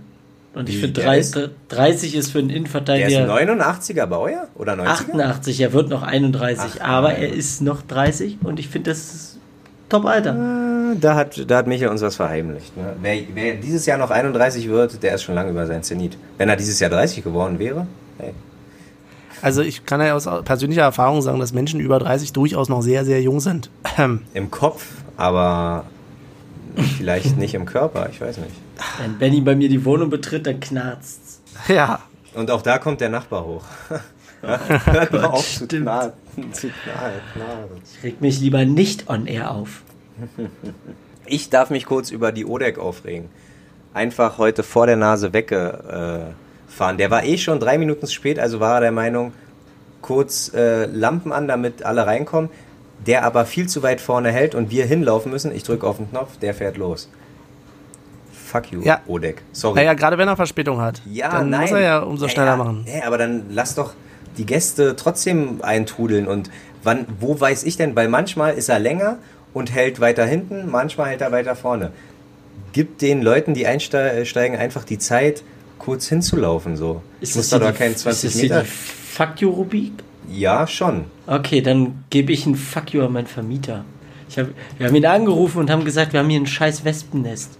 Und ich finde, der 30, 30 ist für einen Der ist Innenverteidiger 89er Baujahr oder 90er? 88, er wird noch 31, Ach, aber nein. er ist noch 30 und ich finde, das ist Top-Alter. Ah, Da hat, da hat Michael uns was verheimlicht. Ne? Wer, wer dieses Jahr noch 31 wird, der ist schon lange über sein Zenit. Wenn er dieses Jahr 30 geworden wäre, hey. Also ich kann ja aus persönlicher Erfahrung sagen, dass Menschen über 30 durchaus noch sehr, sehr jung sind. (clears throat) Im Kopf, aber vielleicht nicht im Körper, ich weiß nicht. Wenn Benny bei mir die Wohnung betritt, dann knarzt's. ja. Und auch da kommt der Nachbar hoch. (laughs) Hört mal auf zu stimmt. knallen. Zu knallen, knallen. Ich reg mich lieber nicht on air auf. (laughs) Ich darf mich kurz über die Odeck aufregen. Einfach heute vor der Nase weggefahren. Der war eh schon drei Minuten zu spät, also war er der Meinung, kurz äh, Lampen an, damit alle reinkommen. Der aber viel zu weit vorne hält und wir hinlaufen müssen. Ich drücke auf den Knopf, der fährt los. Fuck you, Ja. Odeck. Sorry. Naja, gerade wenn er Verspätung hat. Ja, dann nein. muss er ja umso schneller ja, machen. Ja, aber dann lass doch die Gäste trotzdem eintrudeln. Und wann, wo weiß ich denn? Weil manchmal ist er länger und hält weiter hinten, manchmal hält er weiter vorne. Gib den Leuten, die einsteigen, einfach die Zeit, kurz hinzulaufen. So. ich muss da doch die- keinen ist 20 das hier Meter. die Fuck you Rubik? Ja, schon. Okay, dann gebe ich ein Fuck you an meinen Vermieter. Ich hab, wir haben ihn angerufen und haben gesagt, wir haben hier ein scheiß Wespennest.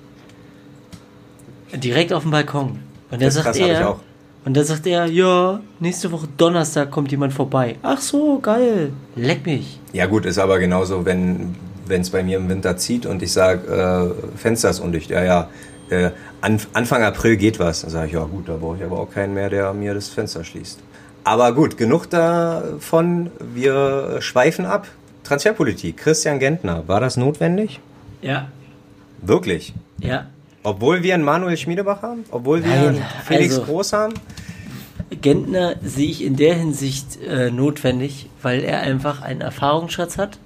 Direkt auf dem Balkon. Und Das sagt krass, er, und da sagt er, ja, nächste Woche Donnerstag kommt jemand vorbei. Ach so, geil. Leck mich. Ja gut, ist aber genauso, wenn es bei mir im Winter zieht und ich sage, äh, Fenster ist undicht. Ja, ja, äh, an, Anfang April geht was. Dann sage ich, ja gut, da brauche ich aber auch keinen mehr, der mir das Fenster schließt. Aber gut, genug davon. Wir schweifen ab. Transferpolitik. Christian Gentner, war das notwendig? Ja, Wirklich. ja. Obwohl wir einen Manuel Schmiedebach haben? Obwohl wir Nein, einen Felix also- Groß haben? Gentner sehe ich in der Hinsicht äh, notwendig, weil er einfach einen Erfahrungsschatz hat.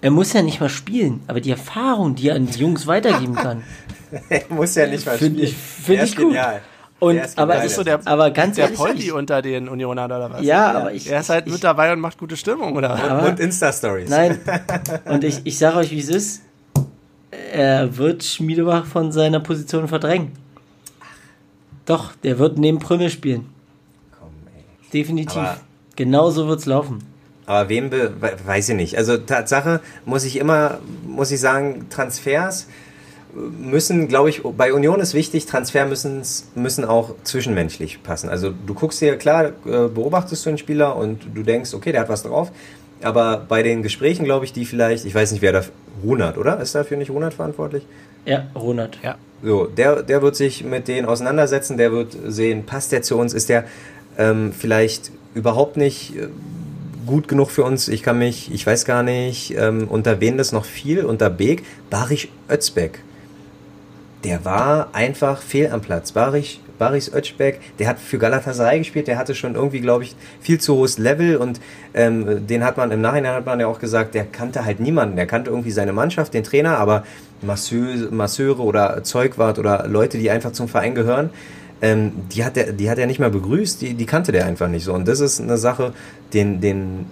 Er muss ja nicht mal spielen, aber die Erfahrung, die er an die Jungs weitergeben (laughs) kann, Er muss ja nicht mal Find spielen. ich- find Der ich gut. genial. Und, aber, ist so der, aber ganz der ehrlich, Poldi unter den Unionern oder was? ja, aber ich, Er ist halt ich, mit dabei und macht gute Stimmung, oder? Aber- und Insta-Stories. Nein. (laughs) Und ich, ich sage euch, wie es ist. Er wird Schmiedebach von seiner Position verdrängen. Doch, der wird neben Prümmel spielen. Komm, ey. Definitiv. Aber- Genauso wird's laufen. Aber wem be we- weiß ich nicht. Also Tatsache muss ich immer, muss ich sagen, Transfers müssen, glaube ich, bei Union ist wichtig, Transfer müssen, müssen auch zwischenmenschlich passen. Also du guckst dir, klar, äh, beobachtest du einen Spieler und du denkst, okay, der hat was drauf. Aber bei den Gesprächen, glaube ich, die vielleicht, ich weiß nicht, wer da, Runert, oder? Ist dafür nicht Runert verantwortlich? Ja, Ronald. Ja. So, der, der wird sich mit denen auseinandersetzen, der wird sehen, passt der zu uns, ist der ähm, vielleicht überhaupt nicht äh, gut genug für uns. Ich kann mich, ich weiß gar nicht, ähm, unter wen das noch viel, unter Beek, Barisch Özbeck. Der war einfach fehl am Platz. Barisch, Baris Özbeck, der hat für Galatasaray gespielt, der hatte schon irgendwie, glaube ich, viel zu hohes Level und ähm, den hat man im Nachhinein hat man ja auch gesagt, der kannte halt niemanden. Der kannte irgendwie seine Mannschaft, den Trainer, aber Masseur, Masseure oder Zeugwart oder Leute, die einfach zum Verein gehören, ähm, die, hat der, die hat er nicht mal begrüßt, die, die kannte der einfach nicht so. Und das ist eine Sache, den, den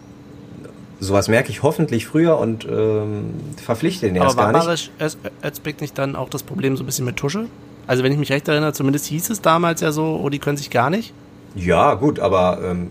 sowas merke ich hoffentlich früher und ähm, verpflichte den Aber erst war gar nicht. Barisch Öz- Özbeck nicht dann auch das Problem so ein bisschen mit Tusche? Also wenn ich mich recht erinnere, zumindest hieß es damals ja so, oh, die können sich gar nicht. Ja, gut, aber ähm,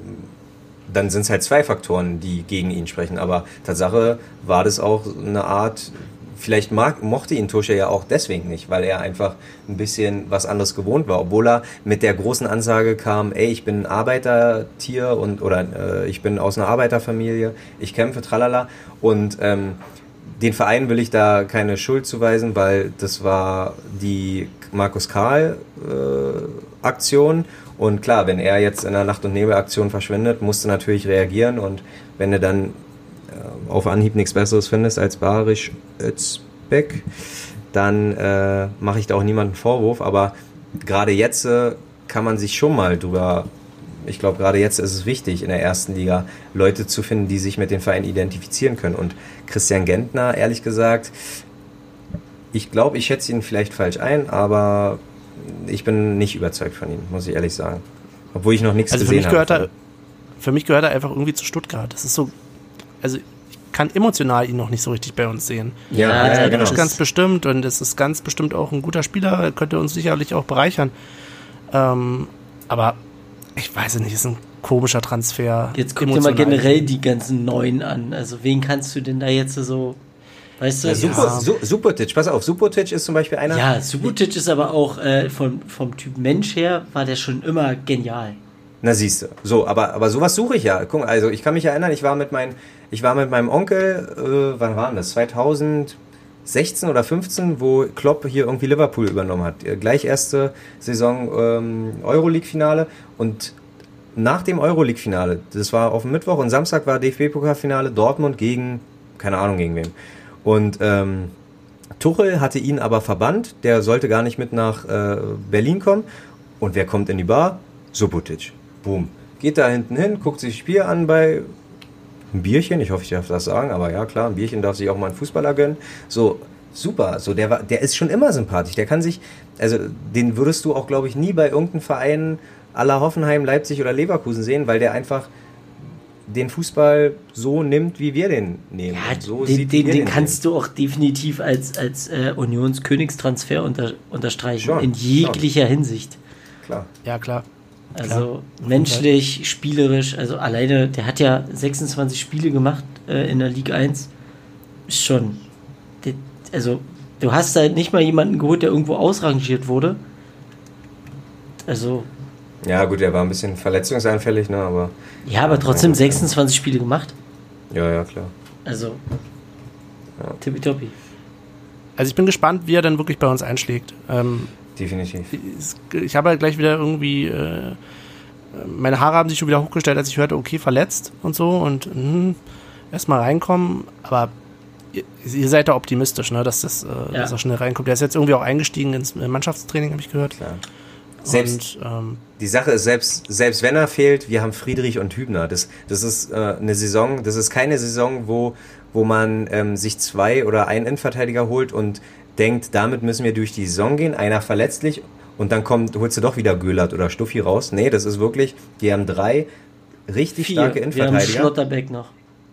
dann sind es halt zwei Faktoren, die gegen ihn sprechen. Aber Tatsache war das auch eine Art, vielleicht mag, mochte ihn Tusche ja auch deswegen nicht, weil er einfach ein bisschen was anderes gewohnt war. Obwohl er mit der großen Ansage kam, ey, ich bin ein Arbeitertier und oder äh, ich bin aus einer Arbeiterfamilie, ich kämpfe, tralala. Und ähm, den Verein will ich da keine Schuld zuweisen, weil das war die Markus Karl äh. Und klar, wenn er jetzt in der Nacht- und Nebelaktion verschwindet, musst du natürlich reagieren. Und wenn du dann äh, auf Anhieb nichts Besseres findest als Barisch Özbeck, dann äh, mache ich da auch niemanden Vorwurf. Aber gerade jetzt äh, kann man sich schon mal drüber ich glaube, gerade jetzt ist es wichtig, in der ersten Liga Leute zu finden, die sich mit dem Verein identifizieren können. Und Christian Gentner, ehrlich gesagt, ich glaube, ich schätze ihn vielleicht falsch ein, aber ich bin nicht überzeugt von ihm, muss ich ehrlich sagen. Obwohl ich noch nichts Also für gesehen mich gehört habe. er, für mich gehört er einfach irgendwie zu Stuttgart. Das ist so, also ich kann emotional ihn noch nicht so richtig bei uns sehen. Ja, Ja, ja, genau. ist- Ganz bestimmt und es ist ganz bestimmt auch ein guter Spieler, er könnte uns sicherlich auch bereichern. Ähm, aber ich weiß es nicht, ist ein komischer Transfer. Jetzt guck dir mal generell die ganzen Neuen an. Also wen kannst du denn da jetzt so Weißt du, ja, Super, Su Subotic, pass auf, Subotic ist zum Beispiel einer. Ja, Subotic ist aber auch äh, vom, vom Typ Mensch her, war der schon immer genial. Na siehst du, so, aber, aber sowas suche ich ja. Guck, also ich kann mich erinnern, ich war mit, mein, ich war mit meinem Onkel, äh, wann war das? 2000, 16 oder 15, wo Klopp hier irgendwie Liverpool übernommen hat. Äh, gleich erste Saison ähm, Euroleague-Finale und nach dem Euroleague-Finale, das war auf dem Mittwoch und Samstag war DFB-Pokalfinale Dortmund gegen, keine Ahnung gegen wem. Und ähm, Tuchel hatte ihn aber verbannt, der sollte gar nicht mit nach äh, Berlin kommen. Und wer kommt in die Bar? Subotic. Boom. Geht da hinten hin, guckt sich das Spiel an bei ein Bierchen, ich hoffe, ich darf das sagen, aber ja klar, ein Bierchen darf sich auch mal ein Fußballer gönnen. So, super. So, der, war, der ist schon immer sympathisch. Der kann sich, also den würdest du auch, glaube ich, nie bei irgendeinem Verein aller Hoffenheim, Leipzig oder Leverkusen sehen, weil der einfach den Fußball so nimmt, wie wir den nehmen. Ja, so den, den, den kannst du auch definitiv als, als äh, Unionskönigstransfer unter, unterstreichen. Schon, in jeglicher Hinsicht. sehen. Klar. Ja, klar. Also menschlich, spielerisch, also alleine, der hat ja 26 Spiele gemacht äh, in der Liga 1. Ist schon. der- Also, du hast da nicht mal jemanden geholt, der irgendwo ausrangiert wurde. Also, Ja, gut, er war ein bisschen verletzungsanfällig, ne, aber ja, aber trotzdem 26 Spiele gemacht. ja, ja, klar. Also, tippitoppi. Also ich bin gespannt, wie er dann wirklich bei uns einschlägt. Ähm, Definitiv. ich habe halt gleich wieder irgendwie, äh, meine Haare haben sich schon wieder hochgestellt, als ich hörte, okay, verletzt und so und hm, erstmal reinkommen, aber ihr, ihr seid da optimistisch, ne, dass das äh, Ja. dass er schnell reinkommt. Der ist jetzt irgendwie auch eingestiegen ins Mannschaftstraining, habe ich gehört. Klar. Selbst, und ähm, Die Sache ist, selbst, selbst wenn er fehlt, wir haben Friedrich und Hübner. Das, das ist äh, eine Saison, das ist keine Saison, wo, wo man ähm, sich zwei oder einen Innenverteidiger holt und denkt, damit müssen wir durch die Saison gehen, einer verletzlich und dann kommt, holst du doch wieder Göhlert oder Stuffi raus. Nee, das ist wirklich, die haben drei richtig Vier. starke Wir haben Innenverteidiger. Schlotterbeck noch.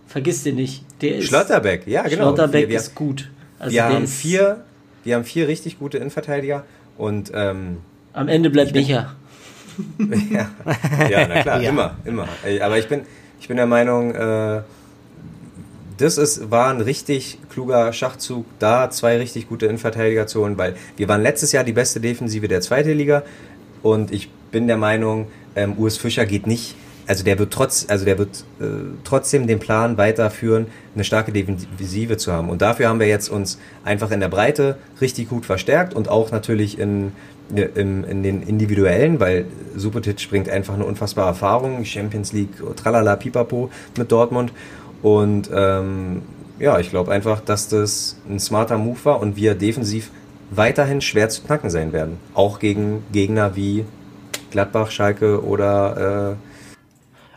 Vergiss den nicht. Der ist, Schlotterbeck, ja genau. Schlotterbeck wir, wir, ist gut. Also wir haben vier, wir haben vier richtig gute Innenverteidiger und ähm, Am Ende bleibt Micha. (laughs) ja, ja, na klar, Ja. immer, immer. Aber ich bin, ich bin der Meinung, äh, das ist, war ein richtig kluger Schachzug, da zwei richtig gute Innenverteidiger zu holen, weil wir waren letztes Jahr die beste Defensive der zweiten Liga und ich bin der Meinung, ähm, Urs Fischer geht nicht, also der wird trotz, also der wird äh, trotzdem den Plan weiterführen, eine starke Defensive zu haben. Und dafür haben wir jetzt uns einfach in der Breite richtig gut verstärkt und auch natürlich in, in, in den individuellen, weil Subotic bringt einfach eine unfassbare Erfahrung, Champions League, tralala, pipapo mit Dortmund. Und ähm, ja, ich glaube einfach, dass das ein smarter Move war und wir defensiv weiterhin schwer zu knacken sein werden. Auch gegen Gegner wie Gladbach, Schalke oder äh,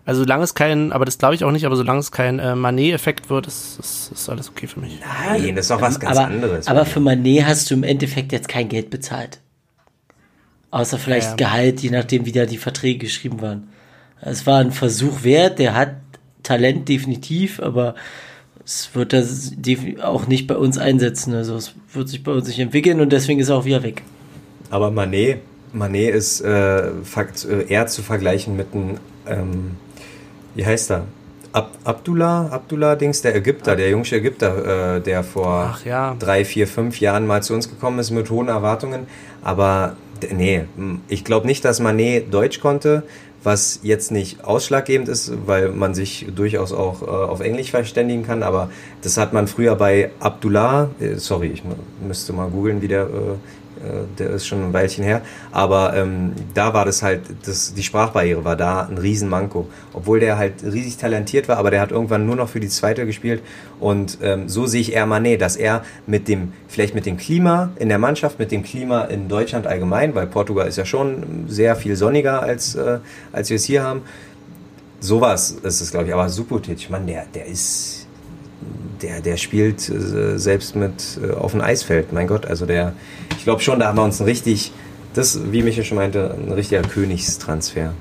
Also solange es kein, aber das glaube ich auch nicht, aber solange es kein äh, Manet-Effekt wird, ist, ist, ist alles okay für mich. Nein, das ist doch was ganz aber, anderes. Aber für Manet hast du im Endeffekt jetzt kein Geld bezahlt. Außer vielleicht Ja. Gehalt, je nachdem, wie da die Verträge geschrieben waren. Es war ein Versuch wert, der hat Talent definitiv, aber es wird das auch nicht bei uns einsetzen. Also es wird sich bei uns nicht entwickeln und deswegen ist er auch wieder weg. Aber Manet, Manet ist äh, fakt- äh, eher zu vergleichen mit einem, ähm, wie heißt er? Ab Abdullah, Abdullah Dings, der Ägypter, der jüngste Ägypter, äh, der vor ja. drei, vier, fünf Jahren mal zu uns gekommen ist mit hohen Erwartungen. Aber nee, ich glaube nicht, dass Manet Deutsch konnte, was jetzt nicht ausschlaggebend ist, weil man sich durchaus auch äh, auf Englisch verständigen kann. Aber das hat man früher bei Abdullah, äh, sorry, ich müsste mal googeln, wie der, äh, der ist schon ein Weilchen her. Aber ähm, da war das halt, das, die Sprachbarriere war da ein Riesenmanko. Obwohl der halt riesig talentiert war, aber der hat irgendwann nur noch für die zweite gespielt. Und ähm, so sehe ich eher Manet, dass er mit dem, vielleicht mit dem Klima in der Mannschaft, mit dem Klima in Deutschland allgemein, weil Portugal ist ja schon sehr viel sonniger als, äh, als wir es hier haben. Sowas ist es, glaube ich. Aber Subotic, Mann, der, der ist, der, der spielt äh, selbst mit äh, auf dem Eisfeld. Mein Gott, also der, ich glaube schon, da haben wir uns ein richtig, das, wie Michael schon meinte, ein richtiger Königstransfer.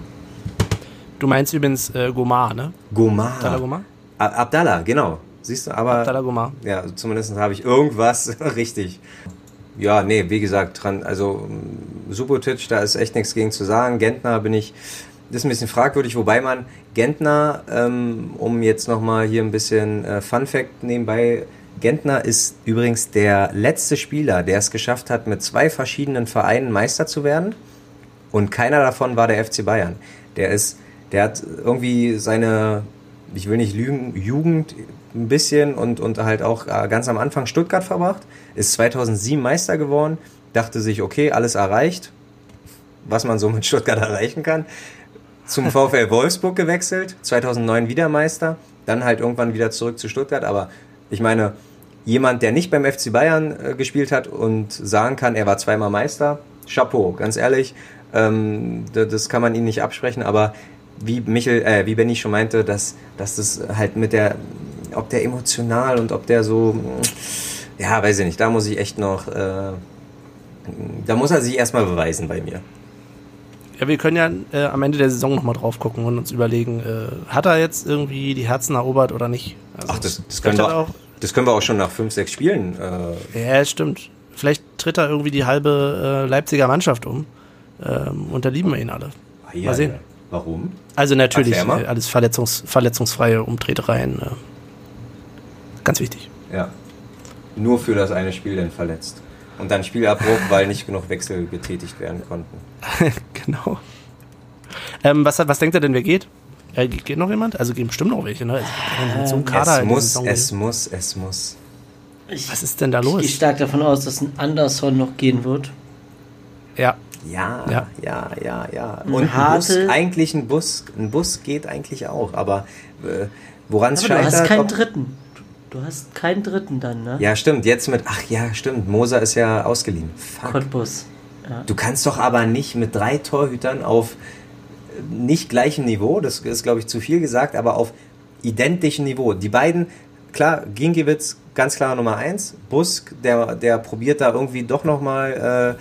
Du meinst übrigens äh, Gomar, ne? Gomar. Abdallah Gomar? Abdallah, genau. Siehst du, aber Abdallah Gomar. ja, zumindest habe ich irgendwas (laughs) richtig. Ja, nee, wie gesagt, dran, also Subotic, da ist echt nichts gegen zu sagen. Gentner bin ich, das ist ein bisschen fragwürdig, wobei man Gentner, ähm, um jetzt nochmal hier ein bisschen äh, Fun Fact nebenbei, Gentner ist übrigens der letzte Spieler, der es geschafft hat, mit zwei verschiedenen Vereinen Meister zu werden. Und keiner davon war der FC Bayern. Der ist, der hat irgendwie seine, ich will nicht lügen, Jugend ein bisschen und, und halt auch äh, ganz am Anfang Stuttgart verbracht, ist 2007 Meister geworden, dachte sich, okay, alles erreicht, was man so mit Stuttgart (laughs) erreichen kann. Zum VfL Wolfsburg gewechselt, 2009 wieder Meister, dann halt irgendwann wieder zurück zu Stuttgart, aber ich meine, jemand, der nicht beim FC Bayern äh, gespielt hat und sagen kann, er war zweimal Meister, Chapeau, ganz ehrlich, ähm, das kann man ihm nicht absprechen, aber wie Michel, äh, wie Benny schon meinte, dass, dass das halt mit der, ob der emotional und ob der so, ja, weiß ich nicht, da muss ich echt noch, äh, da muss er sich erstmal beweisen bei mir. Ja, wir können ja äh, am Ende der Saison nochmal drauf gucken und uns überlegen, äh, hat er jetzt irgendwie die Herzen erobert oder nicht? Also Ach, das, das, können wir, auch. das können wir auch schon nach fünf, sechs Spielen. Äh, Ja, stimmt. Vielleicht tritt er irgendwie die halbe äh, Leipziger Mannschaft um. Ähm, und da lieben wir ihn alle. Mal sehen. Warum? Also natürlich äh, alles verletzungs verletzungsfreie Umtretereien. Äh, ganz wichtig. Ja. Nur für das eine Spiel denn verletzt. Und dann Spielabbruch, weil nicht genug Wechsel getätigt werden konnten. (laughs) genau. Ähm, was, was denkt er denn, wer geht? Äh, geht noch jemand? Also gehen bestimmt noch welche, ne? Mit so es die muss, es muss, es muss. Ich, Was ist denn da ich gehe los? stark davon aus, dass ein Anderson noch gehen wird. Ja, Ja, Ja. ja, ja, ja. Ein Und ein Bus, eigentlich ein Bus, ein Bus geht eigentlich auch, aber äh, woran es Aber du scheitert. hast keinen ob- dritten. Du hast keinen dritten dann, ne? ja, stimmt, jetzt mit, ach ja, stimmt, Moser ist ja ausgeliehen. Fuck. Cottbus. Ja. Du kannst doch aber nicht mit drei Torhütern auf äh, nicht gleichem Niveau, das ist glaube ich zu viel gesagt, aber auf identischem Niveau. Die beiden klar, Ginkiewicz ganz klar Nummer eins. Busk, der, der probiert da irgendwie doch nochmal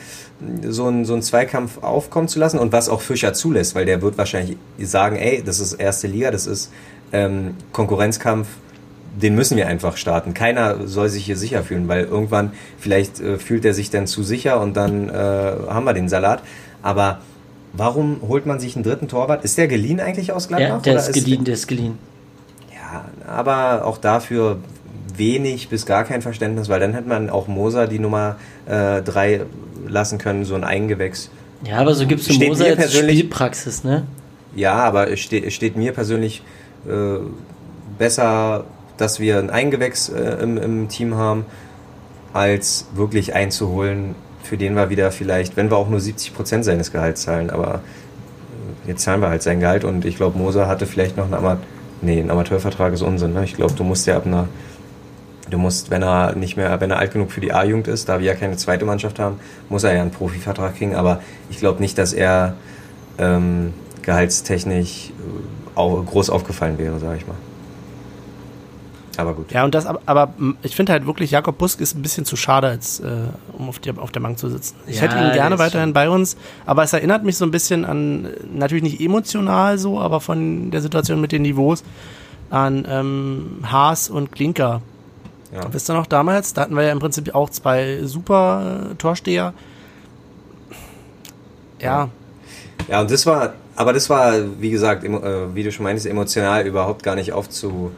äh, so, einen, so einen Zweikampf aufkommen zu lassen und was auch Fischer zulässt, weil der wird wahrscheinlich sagen, ey, das ist erste Liga, das ist ähm, Konkurrenzkampf, den müssen wir einfach starten. Keiner soll sich hier sicher fühlen, weil irgendwann vielleicht äh, fühlt er sich dann zu sicher und dann äh, haben wir den Salat. Aber warum holt man sich einen dritten Torwart? Ist der geliehen eigentlich aus Gladbach? Ja, der ist geliehen, der ist geliehen. Ja, aber auch dafür wenig bis gar kein Verständnis, weil dann hätte man auch Moser die Nummer 3 äh, lassen können, so ein Eingewächs. Ja, aber so gibt es Moser jetzt Spielpraxis, ne? Ja, aber es steht, steht mir persönlich äh, besser, dass wir ein Eingewächs äh, im, im Team haben, als wirklich einzuholen, für den wir wieder vielleicht, wenn wir auch nur 70 Prozent seines Gehalts zahlen, aber äh, jetzt zahlen wir halt sein Gehalt und ich glaube, Moser hatte vielleicht noch einen Amateur, nee, ein Amateurvertrag ist Unsinn, ne? Ich glaube, du musst ja ab einer Du musst, wenn er nicht mehr, wenn er alt genug für die A-Jugend ist, da wir ja keine zweite Mannschaft haben, muss er ja einen Profivertrag kriegen. Aber ich glaube nicht, dass er ähm, gehaltstechnisch äh, groß aufgefallen wäre, sage ich mal. Aber gut. Ja, und das, aber, ich finde halt wirklich, Jakob Busk ist ein bisschen zu schade, als, äh, um auf, die, auf der Bank zu sitzen. Ich ja, hätte ihn gerne weiterhin bei uns, aber es erinnert mich so ein bisschen an, natürlich nicht emotional so, aber von der Situation mit den Niveaus, an ähm, Haas und Klinker ja. Wisst ihr noch damals? Da hatten wir ja im Prinzip auch zwei super äh, Torsteher. Ja. Ja, und das war, aber das war, wie gesagt, äh, wie du schon meinst, emotional überhaupt gar nicht aufzuwerten.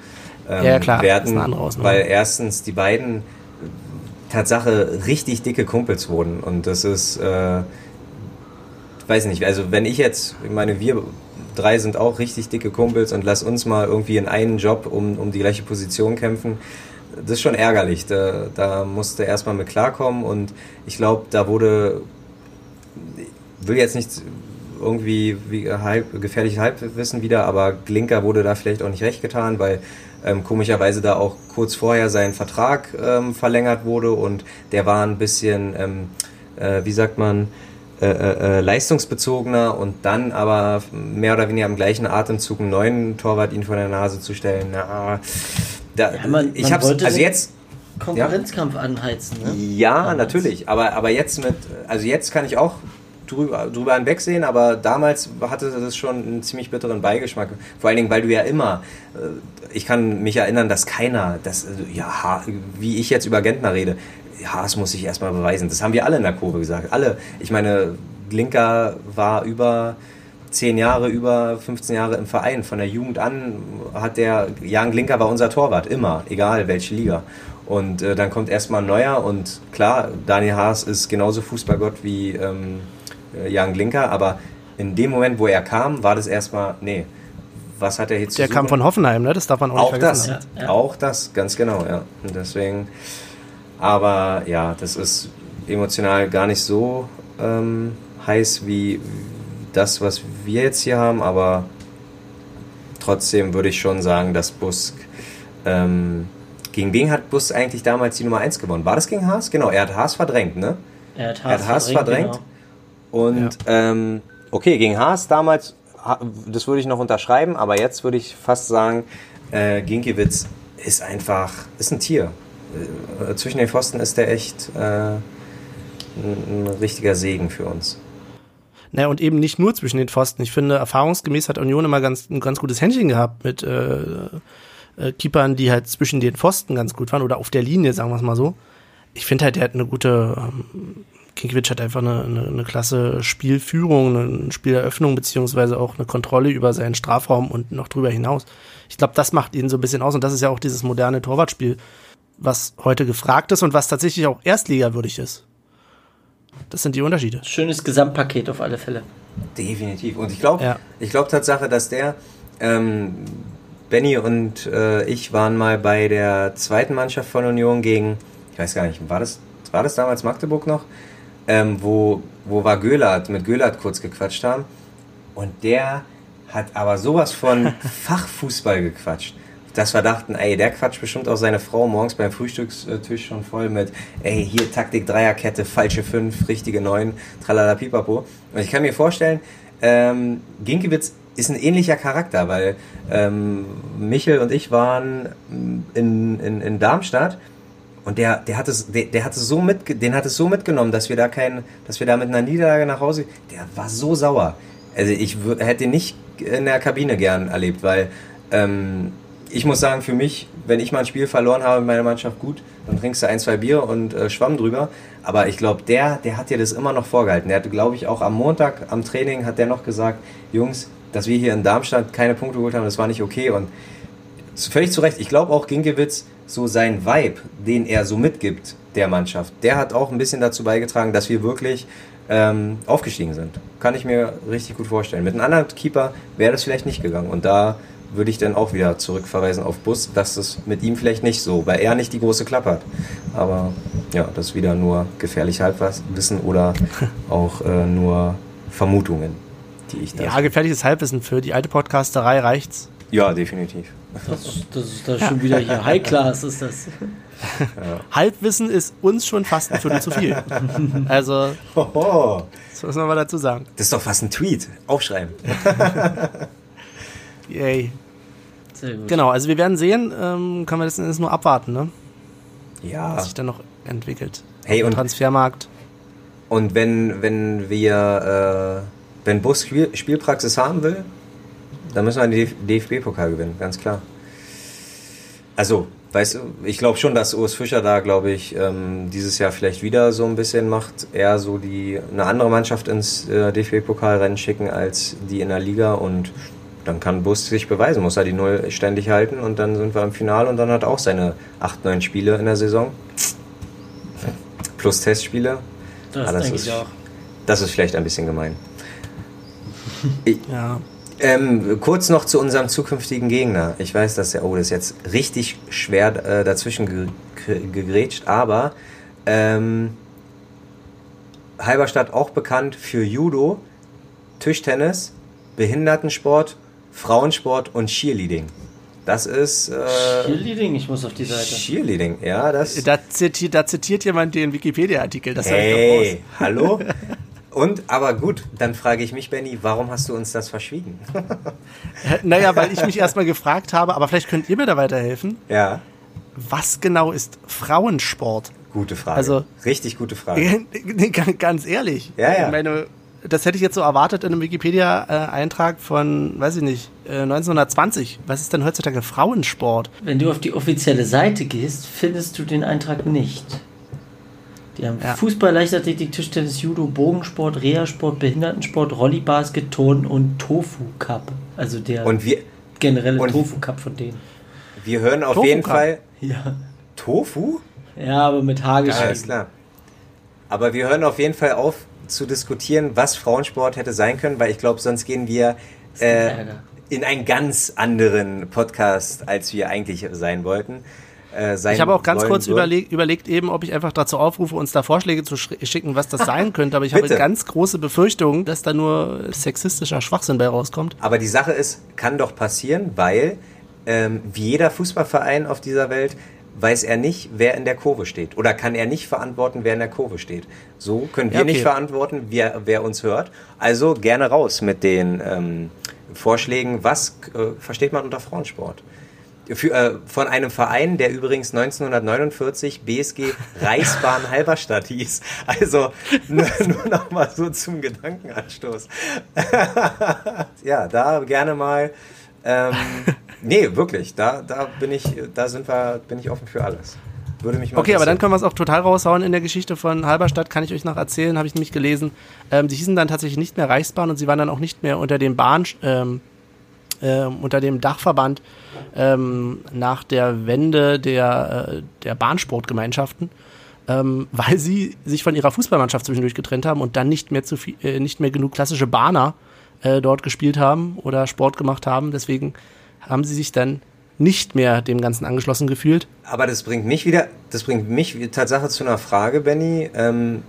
Ähm, ja, klar, werten, weil erstens die beiden Tatsache richtig dicke Kumpels wurden und das ist, äh, weiß nicht, also wenn ich jetzt, ich meine, wir drei sind auch richtig dicke Kumpels und lass uns mal irgendwie in einen Job um, um die gleiche Position kämpfen, das ist schon ärgerlich. Da, da musste erstmal mit klarkommen und ich glaube, da wurde, ich will jetzt nicht irgendwie wie halb, gefährliches Halbwissen wieder, aber Glinker wurde da vielleicht auch nicht recht getan, weil ähm, komischerweise da auch kurz vorher sein Vertrag ähm, verlängert wurde und der war ein bisschen, ähm, äh, wie sagt man, äh, äh, äh leistungsbezogener und dann aber mehr oder weniger im gleichen Atemzug einen neuen Torwart ihn vor der Nase zu stellen, na, da, ja, man, ich habe also jetzt Konkurrenzkampf ja. anheizen. Ne? Ja, damals. natürlich. Aber, aber jetzt mit, also jetzt kann ich auch drüber, drüber hinwegsehen, aber damals hatte das schon einen ziemlich bitteren Beigeschmack. Vor allen Dingen, weil du ja immer, äh, ich kann mich erinnern, dass keiner, dass, also, ja, wie ich jetzt über Gentner rede, Haas muss sich erstmal beweisen. Das haben wir alle in der Kurve gesagt. Alle. Ich meine, Glinker war über zehn Jahre, über 15 Jahre im Verein. Von der Jugend an hat der, Jan Glinker war unser Torwart, immer, egal welche Liga. Und äh, dann kommt erstmal ein neuer und klar, Daniel Haas ist genauso Fußballgott wie ähm, äh, Jan Glinker, aber in dem Moment, wo er kam, war das erstmal, nee, was hat er jetzt Der kam von Hoffenheim, ne? Das darf man auch, auch nicht vergessen. Das, ja, ja. Auch das, ganz genau, ja. Und deswegen, aber ja, das ist emotional gar nicht so ähm, heiß wie, das, was wir jetzt hier haben, aber trotzdem würde ich schon sagen, dass Busk. Ähm, gegen wen hat Busk eigentlich damals die Nummer 1 gewonnen? War das gegen Haas? Genau, er hat Haas verdrängt, ne? Er hat Haas, er hat Haas verdrängt. verdrängt. Genau. Und ja. ähm, okay, gegen Haas damals, das würde ich noch unterschreiben, aber jetzt würde ich fast sagen, äh, Ginkiewicz ist einfach, ist ein Tier. Äh, zwischen den Pfosten ist der echt äh, ein, ein richtiger Segen für uns. Naja, und eben nicht nur zwischen den Pfosten. Ich finde, erfahrungsgemäß hat Union immer ganz, ein ganz gutes Händchen gehabt mit äh, äh, Keepern, die halt zwischen den Pfosten ganz gut waren oder auf der Linie, sagen wir es mal so. Ich finde halt, der hat eine gute, ähm, Kinkiewicz hat einfach eine, eine, eine klasse Spielführung, eine Spieleröffnung, beziehungsweise auch eine Kontrolle über seinen Strafraum und noch drüber hinaus. Ich glaube, das macht ihn so ein bisschen aus und das ist ja auch dieses moderne Torwartspiel, was heute gefragt ist und was tatsächlich auch erstligawürdig ist. Das sind die Unterschiede. Schönes Gesamtpaket auf alle Fälle. Definitiv. Und ich glaube, ja. ich glaube Tatsache, dass der ähm, Benny und äh, ich waren mal bei der zweiten Mannschaft von Union gegen, ich weiß gar nicht, war das, war das damals Magdeburg noch? Ähm, wo, wo war Göhlert, mit Göhlert kurz gequatscht haben. Und der hat aber sowas von (laughs) Fachfußball gequatscht dass wir dachten, ey, der quatscht bestimmt auch seine Frau morgens beim Frühstückstisch schon voll mit, ey, hier Taktik Dreierkette, falsche 5, richtige 9, tralala pipapo. Und ich kann mir vorstellen, ähm, Ginkiewicz ist ein ähnlicher Charakter, weil ähm, Michel und ich waren in, in, in Darmstadt und der, der hat es, der, der hat es so mit, den hat es so mitgenommen, dass wir da kein, dass wir da mit einer Niederlage nach Hause, der war so sauer. Also ich hätte ihn nicht in der Kabine gern erlebt, weil ähm, ich muss sagen, für mich, wenn ich mal ein Spiel verloren habe mit meiner Mannschaft, gut, dann trinkst du ein, zwei Bier und äh, Schwamm drüber. Aber ich glaube, der, der hat dir das immer noch vorgehalten. Der hat, glaube ich, auch am Montag am Training hat der noch gesagt, Jungs, dass wir hier in Darmstadt keine Punkte geholt haben, das war nicht okay. Und völlig zu Recht, ich glaube auch Ginkiewicz, so sein Vibe, den er so mitgibt der Mannschaft, der hat auch ein bisschen dazu beigetragen, dass wir wirklich ähm, aufgestiegen sind. Kann ich mir richtig gut vorstellen. Mit einem anderen Keeper wäre das vielleicht nicht gegangen. Und da würde ich dann auch wieder zurückverweisen auf Bus, dass es mit ihm vielleicht nicht so, weil er nicht die große Klappe hat. Aber ja, das ist wieder nur gefährlich Halbwissen oder (laughs) auch äh, nur Vermutungen, die ich da. Ja, gefährliches Halbwissen für die alte Podcasterei reicht's. Ja, definitiv. Das, das ist das schon wieder hier High Class, ist das. Ja. Halbwissen ist uns schon fast ein Viertel zu viel. Also, Hoho. das muss man mal dazu sagen. Das ist doch fast ein Tweet. Aufschreiben. (laughs) Yay. Sehr gut. Genau, also wir werden sehen, ähm, kann man das jetzt nur abwarten, ne? Ja. was sich dann noch entwickelt. Hey, und, Transfermarkt. und wenn, wenn wir, äh, wenn Bus Spiel, Spielpraxis haben will, dann müssen wir den DFB-Pokal gewinnen, ganz klar. Also, weißt du, ich glaube schon, dass Urs Fischer da, glaube ich, ähm, dieses Jahr vielleicht wieder so ein bisschen macht, eher so die eine andere Mannschaft ins äh, DFB-Pokalrennen schicken als die in der Liga und dann kann Bus sich beweisen, muss er die Null ständig halten und dann sind wir im Finale und dann hat er auch seine 8, 9 Spiele in der Saison. Plus Testspiele. Das, Ah, das denke ist- ich auch. Das ist vielleicht ein bisschen gemein. (laughs) Ja. Ähm, kurz noch zu unserem zukünftigen Gegner. Ich weiß, dass der, oh, das ist jetzt richtig schwer äh, dazwischen ge ge- gegrätscht, aber ähm, Halberstadt auch bekannt für Judo, Tischtennis, Behindertensport, Frauensport und Cheerleading. Das ist äh, Cheerleading, ich muss auf die Seite. Cheerleading, ja, das. Da zitiert, da zitiert jemand den Wikipedia-Artikel. Das hey. Hey, hallo? (laughs) Und, aber gut, dann frage ich mich, Benny, warum hast du uns das verschwiegen? (laughs) Naja, weil ich mich erstmal gefragt habe, aber vielleicht könnt ihr mir da weiterhelfen. ja, Was genau ist Frauensport? gute Frage. Also- Richtig gute Frage. (laughs) Ganz- ehrlich. Ja, ja. Ich meine, das hätte ich jetzt so erwartet in einem Wikipedia-Eintrag von, weiß ich nicht, äh, 1920. Was ist denn heutzutage Frauensport? Wenn du auf die offizielle Seite gehst, findest du den Eintrag nicht. Die haben Ja. Fußball, Leichtathletik, Tischtennis, Judo, Bogensport, Reha-Sport, Behindertensport, Rollybasket, Turnen und Tofu-Cup. Also der Und wir, generelle und- Tofu-Cup von denen. wir hören auf Tofu jeden Cup. Fall Ja. Tofu? Ja, aber mit H Alles geschrieben. klar. Aber wir hören auf jeden Fall auf zu diskutieren, was Frauensport hätte sein können, weil ich glaube, sonst gehen wir äh, in einen ganz anderen Podcast, als wir eigentlich sein wollten. Äh, sein Ich habe auch ganz kurz überleg, überlegt eben, ob ich einfach dazu aufrufe, uns da Vorschläge zu sch- schicken, was das sein (laughs) könnte. Aber ich habe ganz große Befürchtungen, dass da nur sexistischer Schwachsinn bei rauskommt. Aber die Sache ist, kann doch passieren, weil ähm, wie jeder Fußballverein auf dieser Welt weiß er nicht, wer in der Kurve steht. Oder kann er nicht verantworten, wer in der Kurve steht. So können wir Ja, okay. nicht verantworten, wer, wer uns hört. Also gerne raus mit den ähm, Vorschlägen, was äh, versteht man unter Frauensport. Für, äh, von einem Verein, der übrigens 1949 BSG Reichsbahn Halberstadt hieß. Also (laughs) nur, nur noch mal so zum Gedankenanstoß. (laughs) ja, da gerne mal. Ähm, (laughs) nee, wirklich, da, da bin ich, da sind wir, bin ich offen für alles. Würde mich mal Okay, aber dann können wir es auch total raushauen in der Geschichte von Halberstadt, kann ich euch noch erzählen, habe ich nämlich gelesen. Ähm, sie hießen dann tatsächlich nicht mehr Reichsbahn und sie waren dann auch nicht mehr unter dem Bahn, ähm, ähm, unter dem Dachverband ähm, nach der Wende der, äh, der Bahnsportgemeinschaften, ähm, weil sie sich von ihrer Fußballmannschaft zwischendurch getrennt haben und dann nicht mehr zu viel, äh, nicht mehr genug klassische Bahner äh, dort gespielt haben oder Sport gemacht haben. Deswegen haben sie sich dann nicht mehr dem Ganzen angeschlossen gefühlt. Aber das bringt mich wieder, das bringt mich Tatsache zu einer Frage, Benny. Ähm,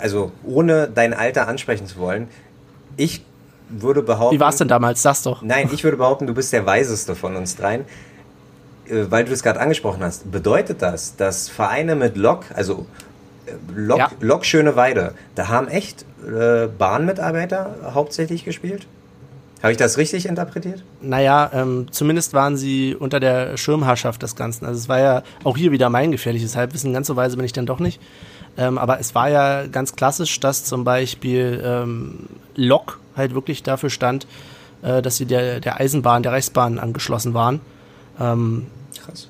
also ohne dein Alter ansprechen zu wollen, ich würde behaupten. Wie war es denn damals? Sag's doch. Nein, ich würde behaupten, du bist der weiseste von uns dreien. Äh, Weil du es gerade angesprochen hast, bedeutet das, dass Vereine mit Lok, also äh, Lok, Ja. Lok Schöne Weide, da haben echt äh, Bahnmitarbeiter hauptsächlich gespielt? Habe ich das richtig interpretiert? Naja, ähm, zumindest waren sie unter der Schirmherrschaft des Ganzen. Also es war ja auch hier wieder mein gefährliches Halbwissen. Ganz so weise bin ich dann doch nicht. Ähm, aber es war ja ganz klassisch, dass zum Beispiel ähm, Lok halt wirklich dafür stand, äh, dass sie der, der Eisenbahn, der Reichsbahn angeschlossen waren. Ähm, Krass.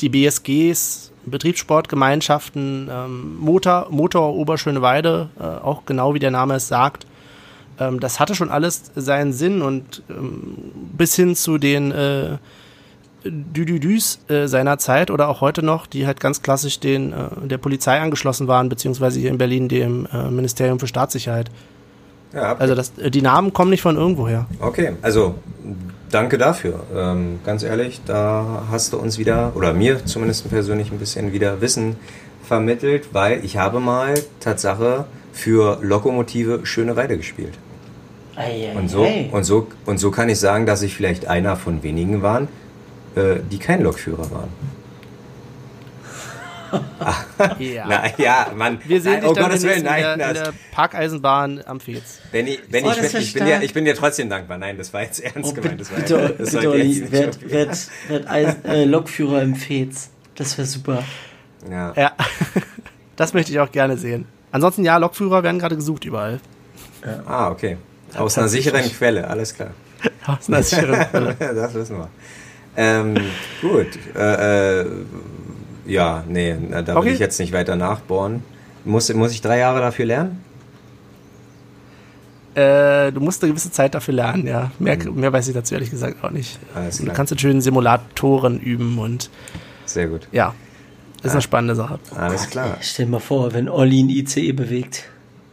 die BSGs, Betriebssportgemeinschaften, ähm, Motor, Motor Oberschöneweide, äh, auch genau wie der Name es sagt, ähm, das hatte schon alles seinen Sinn und ähm, bis hin zu den äh, Düdüdüs äh, seiner Zeit oder auch heute noch, die halt ganz klassisch den, äh, der Polizei angeschlossen waren, beziehungsweise hier in Berlin dem äh, Ministerium für Staatssicherheit. Ja, Also das, äh, die Namen kommen nicht von irgendwoher. Okay, also danke dafür. Ähm, ganz ehrlich, da hast du uns wieder, oder mir zumindest persönlich ein bisschen wieder Wissen vermittelt, weil ich habe mal Tatsache für Lokomotive Schöneweide gespielt. Ei, ei, Und so, ei. und so, und so kann ich sagen, dass ich vielleicht einer von wenigen waren, äh, die kein Lokführer waren. Ja. (laughs) Na ja, Mann. Wir sehen nein, dich oh dann Gottes Willen, in, nein. der, in das, der Parkeisenbahn am Fez. Benny, Benny Oh, ich, bin, ich, bin dir, ich bin dir trotzdem dankbar. Nein, das war jetzt ernst Oh, gemeint. bitte, Das war, bitte, das bitte Olli, jetzt werd, werd, werd Eisen, äh, Lokführer im Fez. Das wäre super. ja. Ja, (laughs) das möchte ich auch gerne sehen. Ansonsten ja, Lokführer werden gerade gesucht überall. Ah, okay. (laughs) Aus einer sicheren Quelle, alles klar. Aus einer sicheren Quelle. das wissen wir. Ähm, gut. Äh, äh, ja, nee, na, da Okay. will ich jetzt nicht weiter nachbohren. Muss, muss ich drei Jahre dafür lernen? Äh, du musst eine gewisse Zeit dafür lernen, ja. Mehr, mehr weiß ich dazu ehrlich gesagt auch nicht. Alles Du kannst in schönen Simulatoren üben und Sehr gut. ja, ist eine spannende Sache. Alles klar. Stell dir mal vor, wenn Olli ein ICE bewegt.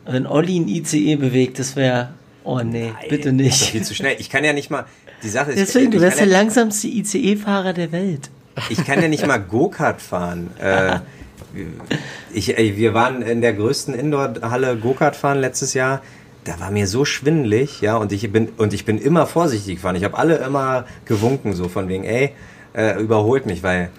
Wenn Olli ein ICE bewegt, das wäre. Oh nee, bitte Das ist nicht. viel zu schnell. Ich kann ja nicht mal. Die Sache ist, Deswegen, du ich, wärst der ja, langsamste ICE-Fahrer der Welt. Ich kann ja nicht mal Go-Kart fahren. (laughs) Äh, ich, ey, wir waren in der größten Indoor-Halle Go-Kart fahren letztes Jahr. Da war mir so schwindelig, ja, und ich bin und ich bin immer vorsichtig gefahren. Ich habe alle immer gewunken, so von wegen, ey, äh, überholt mich, weil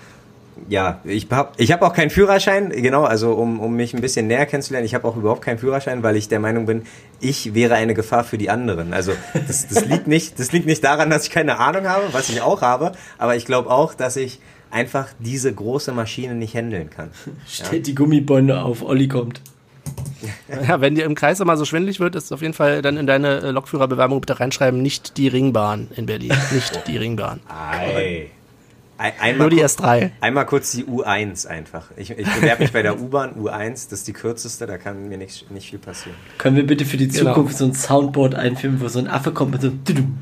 ja, ich habe ich hab auch keinen Führerschein, genau, also um, um mich ein bisschen näher kennenzulernen, ich habe auch überhaupt keinen Führerschein, weil ich der Meinung bin, ich wäre eine Gefahr für die anderen. Also das, das, (laughs) liegt, nicht, das liegt nicht daran, dass ich keine Ahnung habe, was ich auch habe, aber ich glaube auch, dass ich einfach diese große Maschine nicht handeln kann. (laughs) Stellt die Gummibäume auf, Olli kommt. (laughs) Ja, wenn dir im Kreis immer so schwindelig wird, ist auf jeden Fall dann in deine äh, Lokführerbewerbung bitte reinschreiben, nicht die Ringbahn in Berlin. Nicht die Ringbahn. Ei. Ein, einmal, Nur die kur- S3. einmal kurz die U1 einfach. Ich, ich bewerbe mich bei der (laughs) U-Bahn, U1, das ist die kürzeste, da kann mir nicht, nicht viel passieren. Können wir bitte für die Genau. Zukunft so ein Soundboard einführen, wo so ein Affe kommt mit so einem.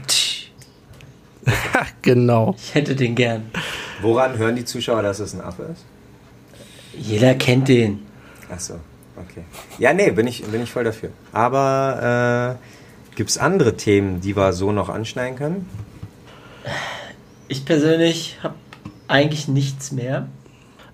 (laughs) Genau. Ich hätte den gern. Woran hören die Zuschauer, dass es ein Affe ist? Jeder kennt den. Ach so, okay. Ja, nee, bin ich, bin ich voll dafür. Aber äh, gibt es andere Themen, die wir so noch anschneiden können? Ich persönlich habe eigentlich nichts mehr.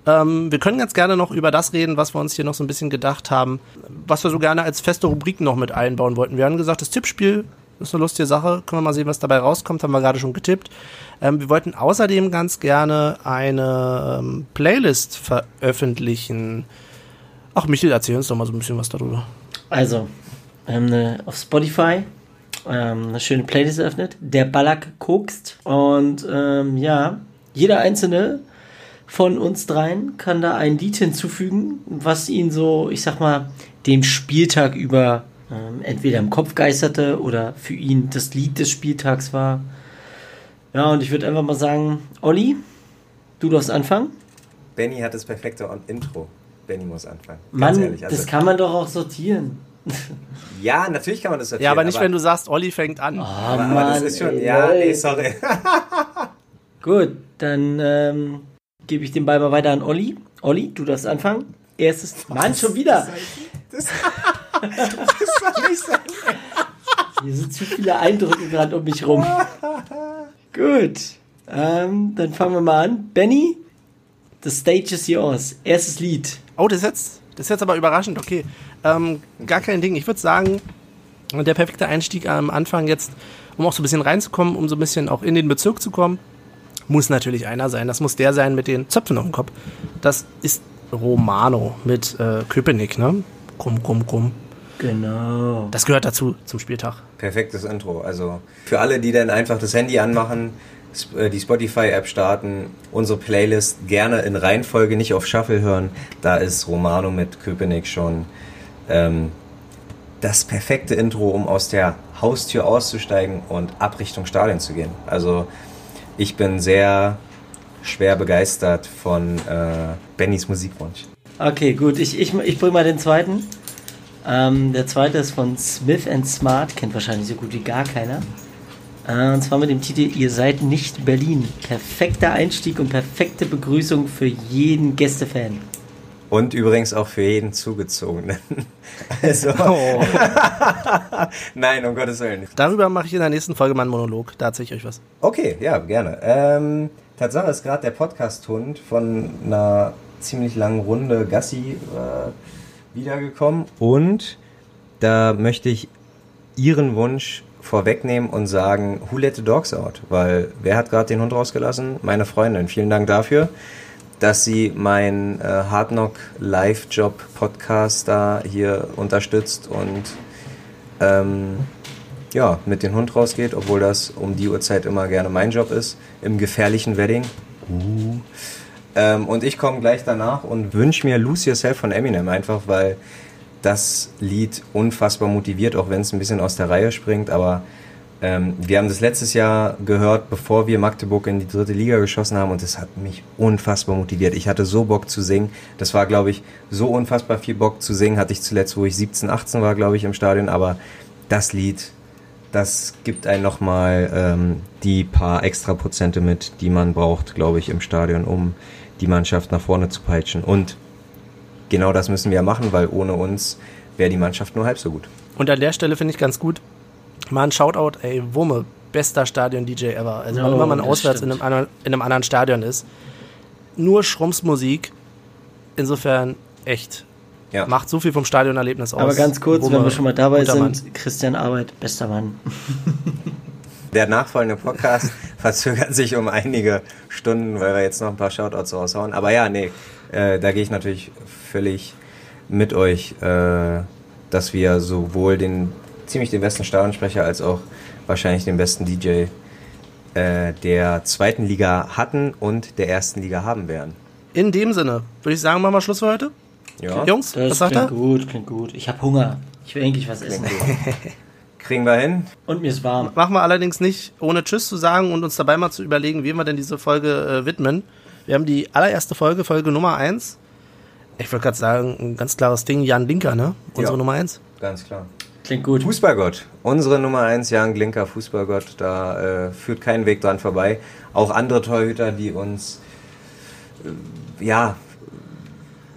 Ähm, wir können ganz gerne noch über das reden, was wir uns hier noch so ein bisschen gedacht haben, was wir so gerne als feste Rubrik noch mit einbauen wollten. Wir haben gesagt, das Tippspiel ist eine lustige Sache. Können wir mal sehen, was dabei rauskommt. Haben wir gerade schon getippt. Ähm, wir wollten außerdem ganz gerne eine ähm, Playlist veröffentlichen. Ach, Michael, erzähl uns doch mal so ein bisschen was darüber. Also, wir haben eine, auf Spotify ähm, eine schöne Playlist eröffnet. Der Ballack kokst. Und ähm, ja, jeder einzelne von uns dreien kann da ein Lied hinzufügen, was ihn so, ich sag mal, dem Spieltag über ähm, entweder im Kopf geisterte oder für ihn das Lied des Spieltags war. Ja, und ich würde einfach mal sagen, Olli, du darfst anfangen. Benny hat das perfekte Intro. Benny muss anfangen. Ganz Mann, ehrlich. Also, das kann man doch auch sortieren. (laughs) ja, natürlich kann man das sortieren. Ja, aber nicht, wenn du sagst, Olli fängt an. Aber, aber das ist schon. ey, ja, nee, sorry. (laughs) Gut, dann ähm, gebe ich den Ball mal weiter an Olli. Olli, du darfst anfangen. Erstes. Mann, schon wieder. Das, (laughs) das soll nicht sein. Hier sind zu viele Eindrücke gerade um mich rum. (laughs) Gut. Ähm, dann fangen wir mal an. Benny, the stage is yours. Erstes Lied. Oh, das ist jetzt, das ist jetzt aber überraschend. Okay, ähm, gar kein Ding. Ich würde sagen, der perfekte Einstieg am Anfang jetzt, um auch so ein bisschen reinzukommen, um so ein bisschen auch in den Bezirk zu kommen, muss natürlich einer sein. Das muss der sein mit den Zöpfen auf dem Kopf. Das ist Romano mit äh, Köpenick, ne? Krumm, krumm, krumm. Genau. Das gehört dazu zum Spieltag. Perfektes Intro. Also für alle, die dann einfach das Handy anmachen, äh, die Spotify-App starten, unsere Playlist gerne in Reihenfolge, nicht auf Shuffle hören. Da ist Romano mit Köpenick schon ähm, das perfekte Intro, um aus der Haustür auszusteigen und ab Richtung Stadion zu gehen. Also ich bin sehr schwer begeistert von äh, Bennys Musikwunsch. Okay, gut. Ich, ich, ich bringe mal den zweiten. Ähm, der zweite ist von Smith Smart, kennt wahrscheinlich so gut wie gar keiner. Äh, und zwar mit dem Titel Ihr seid nicht Berlin. Perfekter Einstieg und perfekte Begrüßung für jeden Gästefan. Und übrigens auch für jeden Zugezogenen. (laughs) Also, Oh. (laughs) nein, um Gottes Willen. Darüber mache ich in der nächsten Folge mal einen Monolog. Da erzähle ich euch was. Okay, ja, gerne. Ähm, Tatsache ist gerade der Podcast-Hund von einer ziemlich langen Runde Gassi äh, wiedergekommen. Und da möchte ich Ihren Wunsch vorwegnehmen und sagen, who let the dogs out? Weil wer hat gerade den Hund rausgelassen? Meine Freundin. Vielen Dank dafür, dass sie mein äh, Hard Knock Live Job Podcast da hier unterstützt und ähm, ja, mit dem Hund rausgeht, obwohl das um die Uhrzeit immer gerne mein Job ist, im gefährlichen Wedding. Uh. Ähm, und ich komme gleich danach und wünsche mir Lose Yourself von Eminem einfach, weil das Lied unfassbar motiviert, auch wenn es ein bisschen aus der Reihe springt, aber ähm, wir haben das letztes Jahr gehört, bevor wir Magdeburg in die dritte Liga geschossen haben und das hat mich unfassbar motiviert. Ich hatte so Bock zu singen. Das war, glaube ich, so unfassbar viel Bock zu singen hatte ich zuletzt, wo ich 17, 18 war, glaube ich, im Stadion, aber das Lied, das gibt einem nochmal ähm, die paar extra Prozente mit, die man braucht, glaube ich, im Stadion, um die Mannschaft nach vorne zu peitschen. Und genau das müssen wir machen, weil ohne uns wäre die Mannschaft nur halb so gut. Und an der Stelle finde ich ganz gut, mal ein Shoutout, ey, Wumme, bester Stadion-DJ ever. Also wann Oh, immer man auswärts in einem, anderen, in einem anderen Stadion ist. Nur Schrumpsmusik. Insofern echt. Ja. Macht so viel vom Stadionerlebnis aus. Aber ganz kurz, Wumme, wenn wir schon mal dabei guter Mann. sind, Christian Arbeit, bester Mann. (laughs) Der nachfolgende Podcast (laughs) verzögert sich um einige Stunden, weil wir jetzt noch ein paar Shoutouts raushauen. Aber ja, nee, äh, da gehe ich natürlich völlig mit euch, äh, dass wir sowohl den ziemlich den besten Stadionsprecher als auch wahrscheinlich den besten DJ äh, der zweiten Liga hatten und der ersten Liga haben werden. In dem Sinne, würde ich sagen, machen wir Schluss für heute. Ja, Jungs, Das was sagt klingt er? gut, klingt gut. Ich habe Hunger. Ich will eigentlich was essen. (laughs) kriegen wir hin. Und mir ist warm. Machen wir allerdings nicht, ohne Tschüss zu sagen und uns dabei mal zu überlegen, wem wir denn diese Folge äh, widmen. Wir haben die allererste Folge, Folge Nummer 1. Ich würde gerade sagen, ein ganz klares Ding, Jan Linker, ne? Unsere Ja. Nummer 1. Ganz klar. Klingt gut. Fußballgott, unsere Nummer 1, Jan Glinker, Fußballgott, da äh, führt kein Weg dran vorbei. Auch andere Torhüter, die uns äh, ja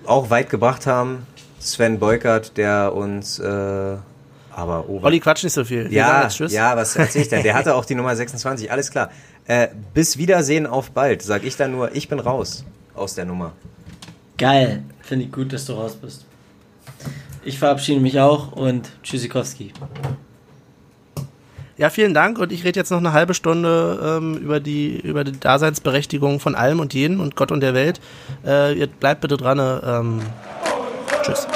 auch weit gebracht haben. Sven Beukert, der uns äh, aber Ober Olli, quatsch nicht so viel. Ja, ja, was erzähl ich denn? Der hatte auch die Nummer 26, alles klar. Äh, bis Wiedersehen auf bald, sag ich dann nur, ich bin raus aus der Nummer. Geil. Finde ich gut, dass du raus bist. Ich verabschiede mich auch und Tschüssikowski. Ja, vielen Dank und ich rede jetzt noch eine halbe Stunde ähm, über, die, über die Daseinsberechtigung von allem und jeden und Gott und der Welt. Äh, ihr bleibt bitte dran. Ähm, tschüss.